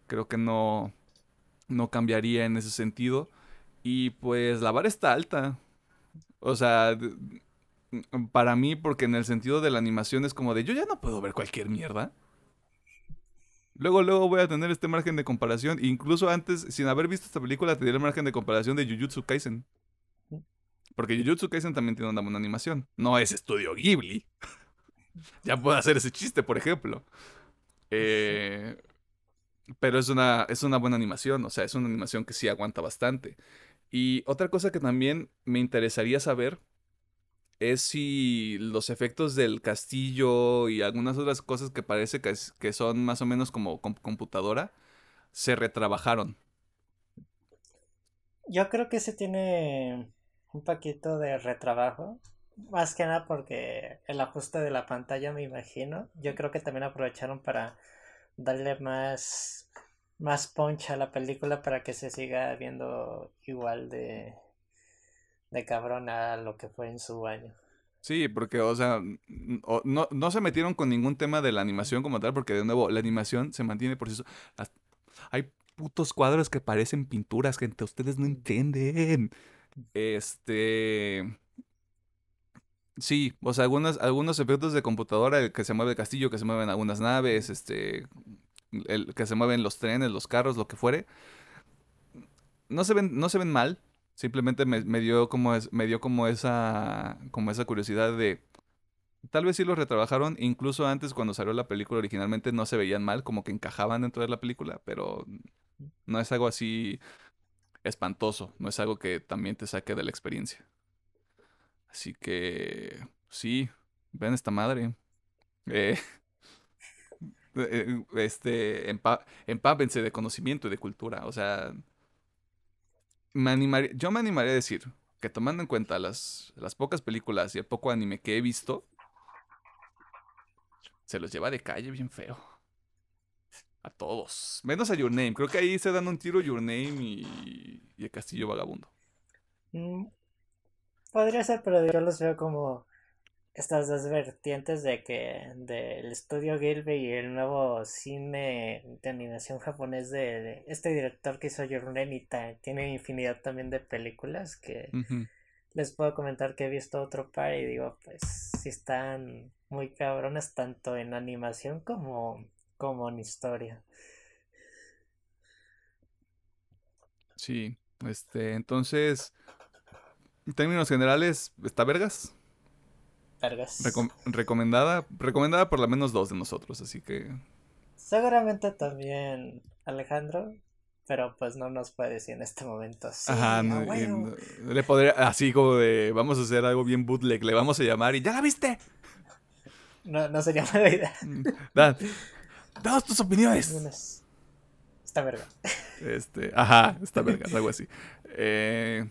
creo que no, no cambiaría en ese sentido. Y pues la vara está alta. O sea, para mí, porque en el sentido de la animación es como de yo ya no puedo ver cualquier mierda. Luego, luego voy a tener este margen de comparación. Incluso antes, sin haber visto esta película, tendría el margen de comparación de Jujutsu Kaisen. Porque Jujutsu Kaisen también tiene una buena animación. No es estudio Ghibli ya puedo hacer ese chiste, por ejemplo. Eh, pero es una, es una buena animación, o sea, es una animación que sí aguanta bastante. Y otra cosa que también me interesaría saber es si los efectos del castillo y algunas otras cosas que parece que, que son más o menos como computadora se retrabajaron. Yo creo que se tiene un paquito de retrabajo. Más que nada porque el ajuste de la pantalla, me imagino. Yo creo que también aprovecharon para darle más, más punch a la película para que se siga viendo igual de, de cabrón lo que fue en su año. Sí, porque, o sea, no, no se metieron con ningún tema de la animación como tal, porque de nuevo, la animación se mantiene por eso. Hay putos cuadros que parecen pinturas, gente, ustedes no entienden. Este. Sí, o sea, algunos, efectos de computadora, que se mueve el castillo, que se mueven algunas naves, este, el, que se mueven los trenes, los carros, lo que fuere. No se ven, no se ven mal. Simplemente me, dio como es, me dio como esa, como esa curiosidad de, tal vez sí los retrabajaron, incluso antes cuando salió la película originalmente no se veían mal, como que encajaban dentro de la película, pero no es algo así espantoso, no es algo que también te saque de la experiencia. Así que, sí, ven esta madre. Eh, eh este, empápense de conocimiento y de cultura. O sea, yo me animaría a decir que tomando en cuenta las, las pocas películas y el poco anime que he visto, se los lleva de calle bien feo. A todos. Menos a Your Name. Creo que ahí se dan un tiro Your Name y, y el Castillo Vagabundo. Mm, Podría ser, pero yo los veo como estas dos vertientes de que del estudio Gilbert y el nuevo cine de animación japonés de, este director que hizo Your Name tiene infinidad también de películas que les puedo comentar que he visto otro par y digo pues si están muy cabrones tanto en animación como, como en historia. Sí, este, entonces en términos generales, ¿está vergas? Vergas. recomendada, recomendada por lo menos dos de nosotros, así que... Seguramente también Alejandro, pero pues no nos puede decir en este momento. Ajá, no, le podría, así como de, vamos a hacer algo bien bootleg, le vamos a llamar y ¿ya la viste? No, no sería mala idea. Mm, danos tus opiniones. Está verga. Este, ajá, está verga, algo así. Eh,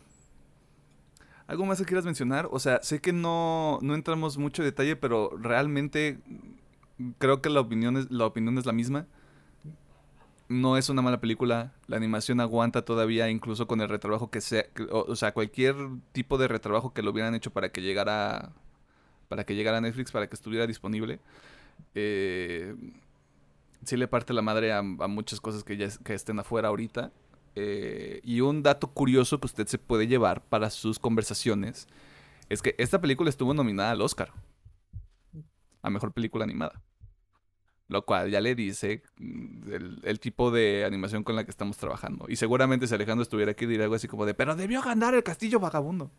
¿Algo más que quieras mencionar? O sea, sé que no, no entramos mucho en detalle, pero realmente creo que la opinión es la, opinión es la misma. No es una mala película. La animación aguanta todavía, incluso con el retrabajo que sea. O, sea, cualquier tipo de retrabajo que lo hubieran hecho para que llegara. Para que llegara a Netflix, para que estuviera disponible. Eh, sí le parte la madre a, muchas cosas que ya que estén afuera ahorita. Eh, y un dato curioso que usted se puede llevar para sus conversaciones es que esta película estuvo nominada al Oscar a mejor película animada. Lo cual ya le dice mm, el, tipo de animación con la que estamos trabajando. Y seguramente si Alejandro estuviera aquí diría algo así como de, pero debió ganar el castillo vagabundo.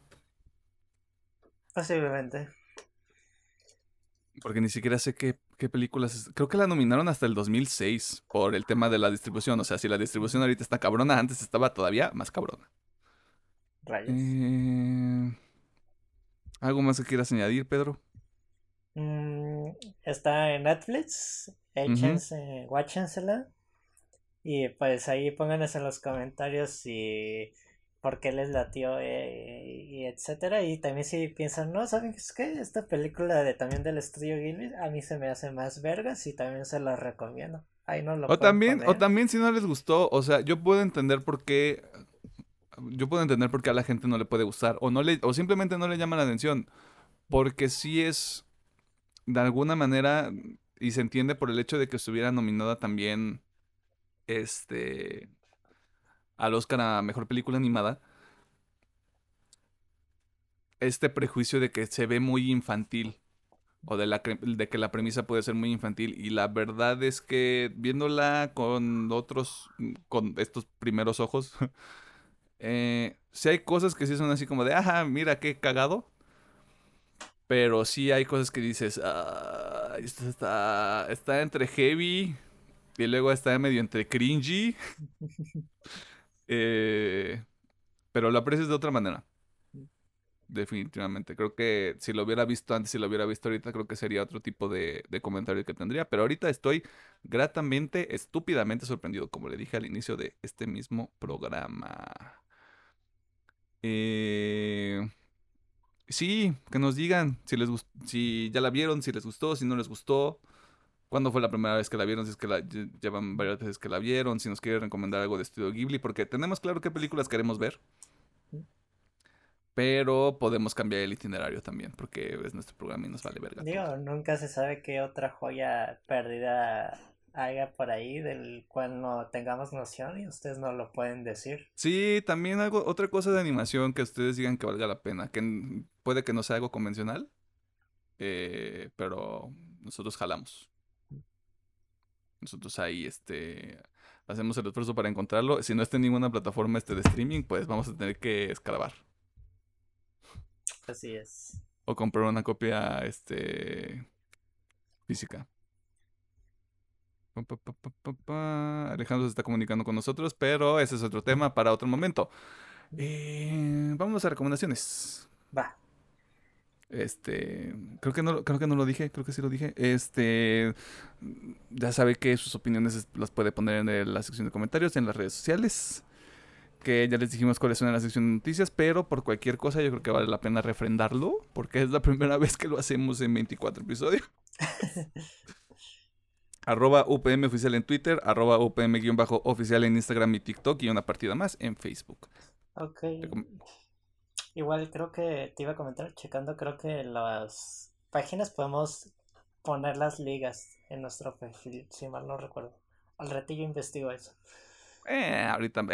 Posiblemente. Porque ni siquiera sé qué, películas. Creo que la nominaron hasta el 2006 por el tema de la distribución. O sea, si la distribución ahorita está cabrona, antes estaba todavía más cabrona. Rayos. Eh, ¿Algo más que quieras añadir, Pedro? Mm, está en Netflix. Échense, Y pues ahí pónganse en los comentarios si por qué les latió eh, y etcétera. Y también si piensan, no, ¿saben qué? Esta película de también del estudio Ghibli a mí se me hace más vergas y también se la recomiendo. Ahí no lo o también, o también si no les gustó, o sea, yo puedo entender por qué yo puedo entender por qué a la gente no le puede gustar o no le o simplemente no le llama la atención, porque si es de alguna manera y se entiende por el hecho de que estuviera nominada también este al Oscar a Mejor Película Animada, este prejuicio de que se ve muy infantil o de, la, de que la premisa puede ser muy infantil y la verdad es que viéndola con otros, con estos primeros ojos, eh, sí hay cosas que sí son así como de, ajá, mira qué cagado, pero sí hay cosas que dices, está, está entre heavy y luego está medio entre cringy. Eh, pero lo aprecias de otra manera. Definitivamente. Creo que si lo hubiera visto antes, si lo hubiera visto ahorita, creo que sería otro tipo de, comentario que tendría. Pero ahorita estoy gratamente, estúpidamente sorprendido, como le dije al inicio de este mismo programa. Eh, sí, que nos digan si les si ya la vieron, si les gustó, si no les gustó. ¿Cuándo fue la primera vez que la vieron? Si es que la llevan varias veces que la vieron, si nos quieren recomendar algo de Estudio Ghibli, porque tenemos claro qué películas queremos ver. Pero podemos cambiar el itinerario también, porque es nuestro programa y nos vale verga. Digo, nunca se sabe qué otra joya perdida haya por ahí del cual no tengamos noción y ustedes no lo pueden decir. Sí, también algo, otra cosa de animación que ustedes digan que valga la pena, que puede que no sea algo convencional, eh, pero nosotros jalamos. Nosotros ahí este, hacemos el esfuerzo para encontrarlo. Si no está en ninguna plataforma este de streaming, pues vamos a tener que escarabar. Así es. O comprar una copia este, física. Alejandro se está comunicando con nosotros, pero ese es otro tema para otro momento. Eh, vamos a recomendaciones. Va. Este, creo que no, creo que no lo dije, creo que sí lo dije. Este, ya sabe que sus opiniones las puede poner en la sección de comentarios, en las redes sociales. Que ya les dijimos cuáles son en la sección de noticias, pero por cualquier cosa yo creo que vale la pena refrendarlo, porque es la primera vez que lo hacemos en 24 episodios. arroba UPM oficial en Twitter, arroba UPM-oficial en Instagram y TikTok y una partida más en Facebook. Ok. Igual creo que te iba a comentar, checando, creo que las páginas podemos poner las ligas en nuestro perfil, si mal no recuerdo. Al ratillo investigo eso. Eh, ahorita.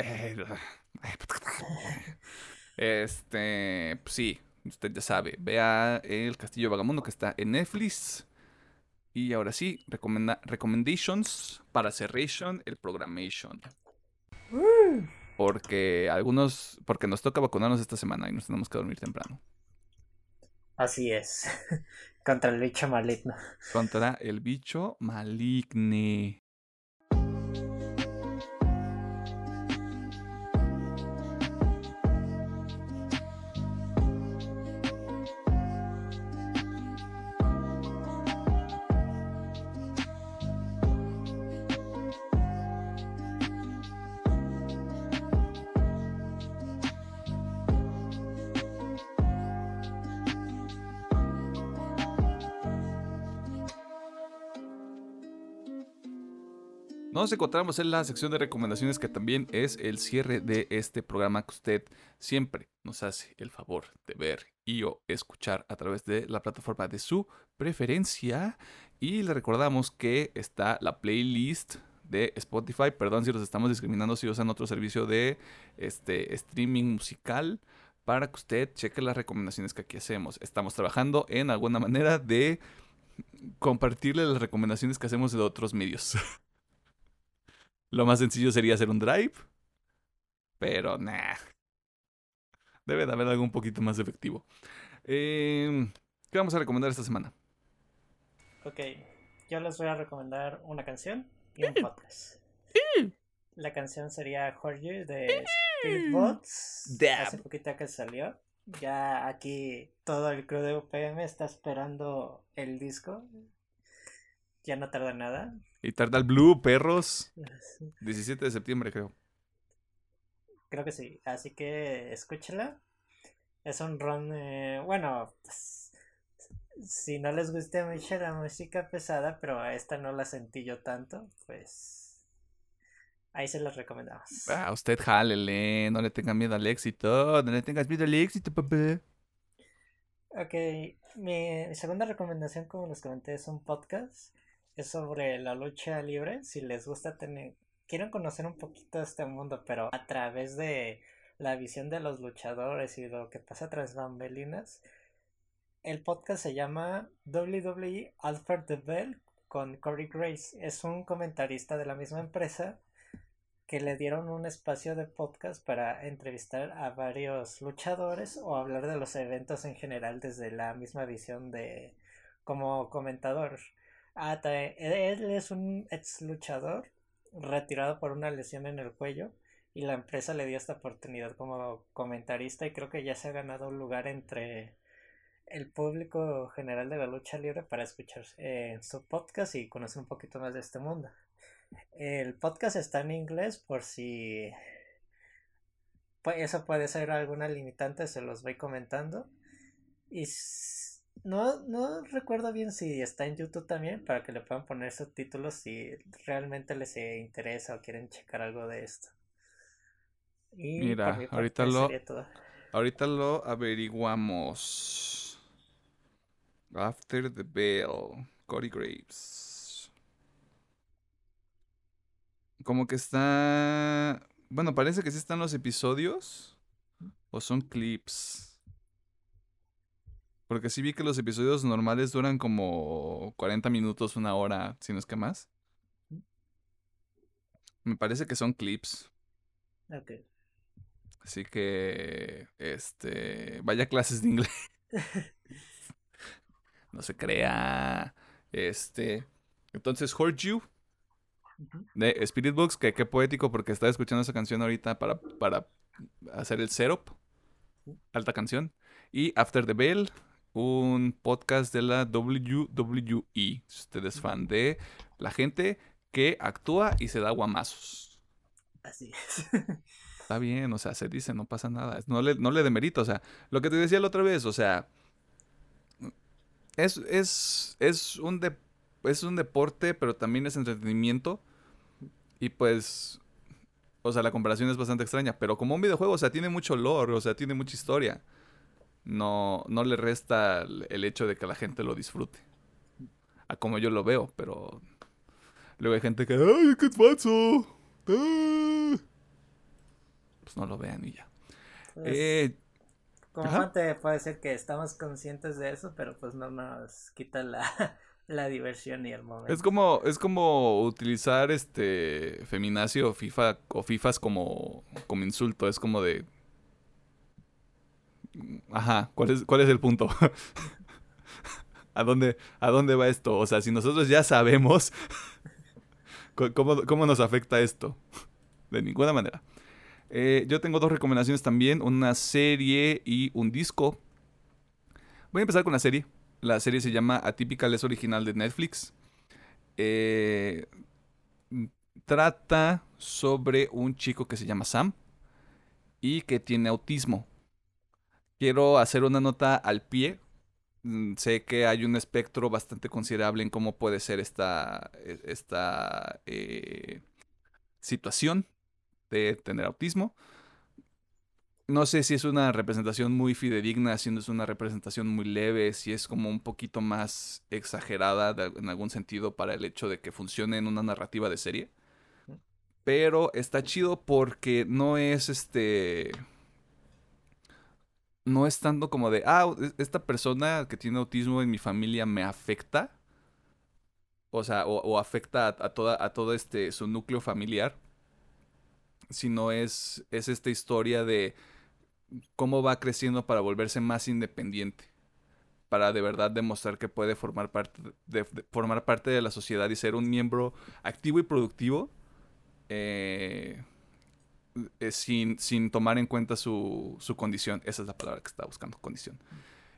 Este. Pues sí, usted ya sabe. Vea El Castillo Vagamundo que está en Netflix. Y ahora sí, recomenda recommendations para Cerration, el Programation. Porque algunos, porque nos toca vacunarnos esta semana y nos tenemos que dormir temprano. Así es. Contra el bicho maligno. Contra el bicho maligno. Nos encontramos en la sección de recomendaciones que también es el cierre de este programa que usted siempre nos hace el favor de ver y o escuchar a través de la plataforma de su preferencia. Y le recordamos que está la playlist de Spotify. Perdón si los estamos discriminando si usan otro servicio de este, streaming musical para que usted cheque las recomendaciones que aquí hacemos. Estamos trabajando en alguna manera de compartirle las recomendaciones que hacemos de otros medios. Lo más sencillo sería hacer un drive, pero nah. Debe de haber algo un poquito más efectivo. Em, ¿Qué vamos a recomendar esta semana? Ok, yo les voy a recomendar una canción y un podcast. La canción sería Jorge de Spirit Bots. Hace poquito que salió. Ya aquí todo el crew de UPM está esperando el disco. Ya no tarda nada. Y tarda el Blue, perros. 17 de septiembre, creo. Creo que sí. Así que escúchela. Es un run. Eh, bueno, pues, si no les gusta mucho la música pesada, pero esta no la sentí yo tanto, pues Ahí se los recomendamos. Ah, usted jálele, no le tenga miedo al éxito, no le tengas miedo al éxito, papá. Ok, mi segunda recomendación, como les comenté, es un podcast. Es sobre la lucha libre. Si les gusta tener, quieren conocer un poquito de este mundo, pero a través de la visión de los luchadores y lo que pasa tras bambelinas. El podcast se llama WWE Alfred the Bell con Corey Grace. Es un comentarista de la misma empresa que le dieron un espacio de podcast para entrevistar a varios luchadores o hablar de los eventos en general desde la misma visión de como comentador. Ah, él es un ex luchador retirado por una lesión en el cuello y la empresa le dio esta oportunidad como comentarista y creo que ya se ha ganado un lugar entre el público general de la lucha libre para escuchar eh, su podcast y conocer un poquito más de este mundo. El podcast está en inglés por si pues eso puede ser alguna limitante, se los voy comentando. Y no, no recuerdo bien si está en YouTube también para que le puedan poner subtítulos si realmente les interesa o quieren checar algo de esto. Y Mira, ahorita lo, ahorita lo averiguamos. After the Bell, Cody Graves. Como que está. Bueno, parece que sí están los episodios. O son clips. Porque sí vi que los episodios normales duran como 40 minutos, una hora, si no es que más. Me parece que son clips. Ok. Así que. Este. Vaya clases de inglés. no se crea. Este. Entonces, Heard You de Spirit Books, que qué poético porque estaba escuchando esa canción ahorita para, para hacer el setup. Alta canción. Y After the Bell, un podcast de la WWE. Si usted es fan de la gente que actúa y se da guamazos. Así es. Está bien, o sea, se dice, no pasa nada. No le, no le demerito, o sea, lo que te decía la otra vez, o sea, es, es, es un de, es un deporte, pero también es entretenimiento. Y pues, o sea, la comparación es bastante extraña, pero como un videojuego, o sea, tiene mucho lore, o sea, tiene mucha historia. No, no le resta el hecho de que la gente lo disfrute. A como yo lo veo, pero luego hay gente que, ¡ay, qué falso! ¡Ah! Pues no lo vean y ya. Pues, eh, como gente puede ser que estamos conscientes de eso, pero pues no nos quita la, la diversión y el momento. Es como, es como utilizar este feminacio o FIFA o FIFAs como, como insulto. Es como de. Ajá, ¿cuál es, cuál es el punto? ¿A dónde, ¿A dónde va esto? O sea, si nosotros ya sabemos cómo, cómo nos afecta esto. De ninguna manera. Eh, yo tengo dos recomendaciones también, una serie y un disco. Voy a empezar con la serie. La serie se llama Atypical, es original de Netflix. Eh, trata sobre un chico que se llama Sam y que tiene autismo. Quiero hacer una nota al pie mm, sé que hay un espectro bastante considerable en cómo puede ser esta, e, esta eh, situación de tener autismo. No sé si es una representación muy fidedigna, si no es una representación muy leve, si es como un poquito más exagerada en algún sentido para el hecho de que funcione en una narrativa de serie. Pero está chido porque no es este. No es tanto como de, ah, esta persona que tiene autismo en mi familia me afecta. O sea, o, afecta a, toda, a todo este, su núcleo familiar. Sino es, es esta historia de cómo va creciendo para volverse más independiente. Para de verdad demostrar que puede formar parte de, formar parte de la sociedad y ser un miembro activo y productivo eh, eh, sin, sin, tomar en cuenta su, su, condición. Esa es la palabra que está buscando, condición.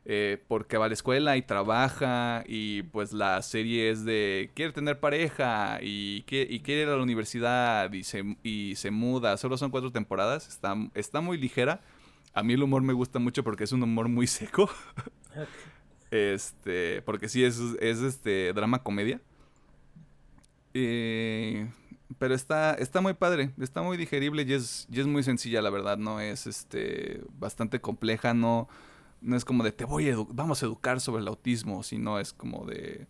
Eh, porque va a la escuela y trabaja y pues la serie es de quiere tener pareja y, y quiere ir a la universidad y se, y se muda. Solo son cuatro temporadas, está, está muy ligera. A mí el humor me gusta mucho porque es un humor muy seco. este, porque sí es, es este drama comedia. Eh, pero está, está muy padre, está muy digerible y es, y es muy sencilla, la verdad, no es este bastante compleja, no, no es como de te voy a vamos a educar sobre el autismo, sino es como de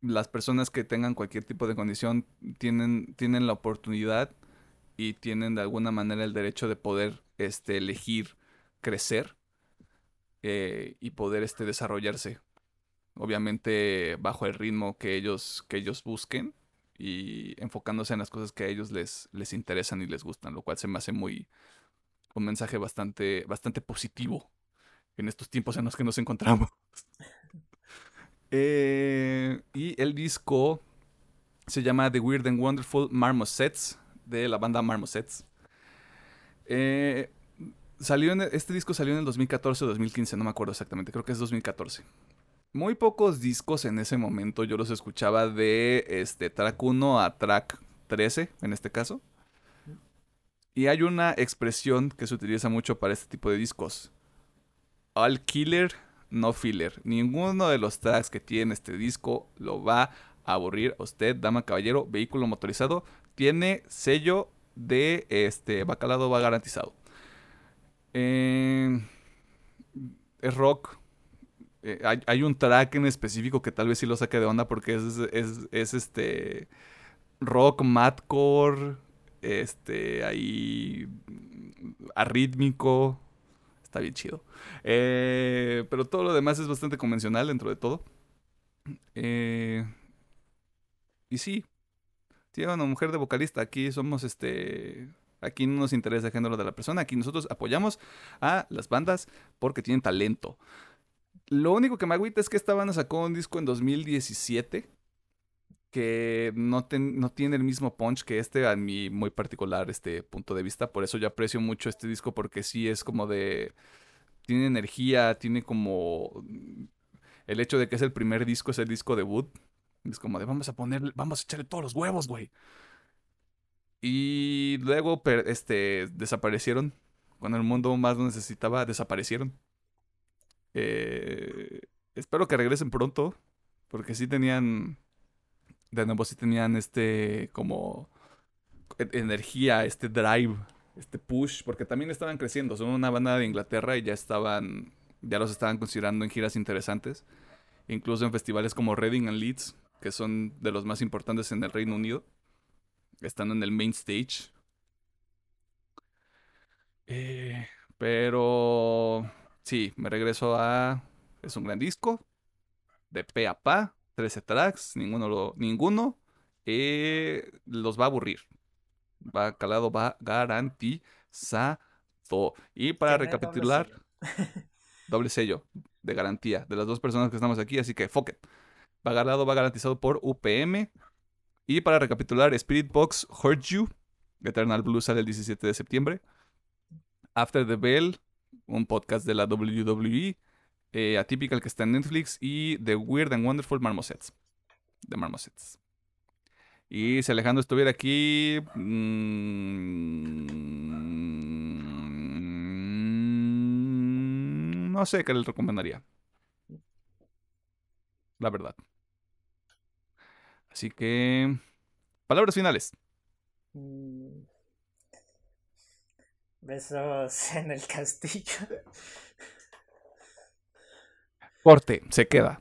las personas que tengan cualquier tipo de condición tienen, tienen la oportunidad y tienen de alguna manera el derecho de poder este, elegir crecer eh, y poder este, desarrollarse. Obviamente bajo el ritmo que ellos, que ellos busquen y enfocándose en las cosas que a ellos les, les interesan y les gustan, lo cual se me hace muy un mensaje bastante, bastante positivo en estos tiempos en los que nos encontramos. Eh, y el disco se llama The Weird and Wonderful Marmosets de la banda Marmosets. Eh, salió este disco salió en el 2014 o 2015, no me acuerdo exactamente, creo que es 2014 muy pocos discos en ese momento yo los escuchaba de este track 1 a track 13 en este caso. Y hay una expresión que se utiliza mucho para este tipo de discos. All killer, no filler. Ninguno de los tracks que tiene este disco lo va a aburrir usted, dama caballero, vehículo motorizado. Tiene sello de este bacalado va garantizado. Eh, es rock, eh, hay, un track en específico que tal vez sí lo saque de onda porque es, es, este rock, madcore, este, ahí arrítmico. Está bien chido. Eh, pero todo lo demás es bastante convencional dentro de todo. Eh, y sí, tiene una mujer de vocalista. Aquí somos este. Aquí no nos interesa el género de la persona. Aquí nosotros apoyamos a las bandas porque tienen talento. Lo único que me agüita es que esta banda sacó un disco en 2017 que no, no, tiene el mismo punch que este, a mi muy particular este punto de vista. Por eso yo aprecio mucho este disco porque sí es como de... Tiene energía, tiene como... El hecho de que es el primer disco, es el disco debut. Es como de vamos a ponerle, vamos a echarle todos los huevos, güey. Y luego este, desaparecieron. Cuando el mundo más lo necesitaba, desaparecieron. Eh, espero que regresen pronto. Porque sí tenían. De nuevo, sí tenían este. Como. Energía, este drive, este push. Porque también estaban creciendo. Son una banda de Inglaterra y ya estaban. Ya los estaban considerando en giras interesantes. Incluso en festivales como Reading and Leeds. Que son de los más importantes en el Reino Unido. Están en el main stage. Eh, pero Sí, me regreso a. Es un gran disco. De pe a pa. 13 tracks. Ninguno lo. Ninguno. Eh, los va a aburrir. Va calado, va garantizado. Y para recapitular. Doble sello. de garantía. De las dos personas que estamos aquí. Así que fuck it. Va calado, va garantizado por UPM. Y para recapitular, Spirit Box Hurt You. Eternal Blue sale el 17 de septiembre. After the Bell un podcast de la WWE, eh, Atypical que está en Netflix y The Weird and Wonderful Marmosets. De Marmosets. Y si Alejandro estuviera aquí... Mm, no sé qué le recomendaría. la verdad. Así que, palabras finales. Mm. Besos en el castillo. Corte, se queda.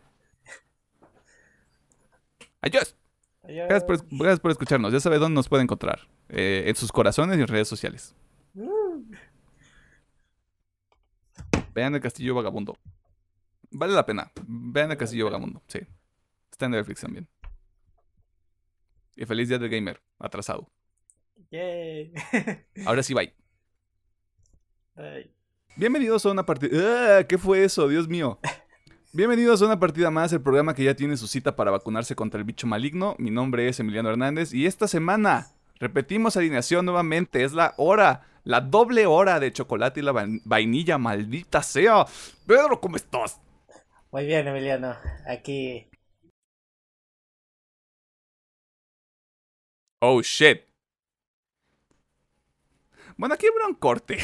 Adiós. Gracias por, escucharnos. Ya sabe dónde nos puede encontrar. Eh, en sus corazones y en redes sociales. Vean el Castillo Vagabundo. Vale la pena. Vean el Castillo Vagabundo. Sí. Está en Netflix también. Y feliz día del gamer. Atrasado. Yay. Ahora sí, bye. Bienvenidos a una partida. ¡Ah! ¿Qué fue eso? Dios mío. Bienvenidos a una partida más, el programa que ya tiene su cita para vacunarse contra el bicho maligno. Mi nombre es Emiliano Hernández y esta semana repetimos alineación nuevamente. Es la hora la doble hora de chocolate y la vainilla, maldita sea. Pedro, ¿cómo estás? Muy bien, Emiliano. Aquí. Oh, shit. Bueno, aquí habrá un corte.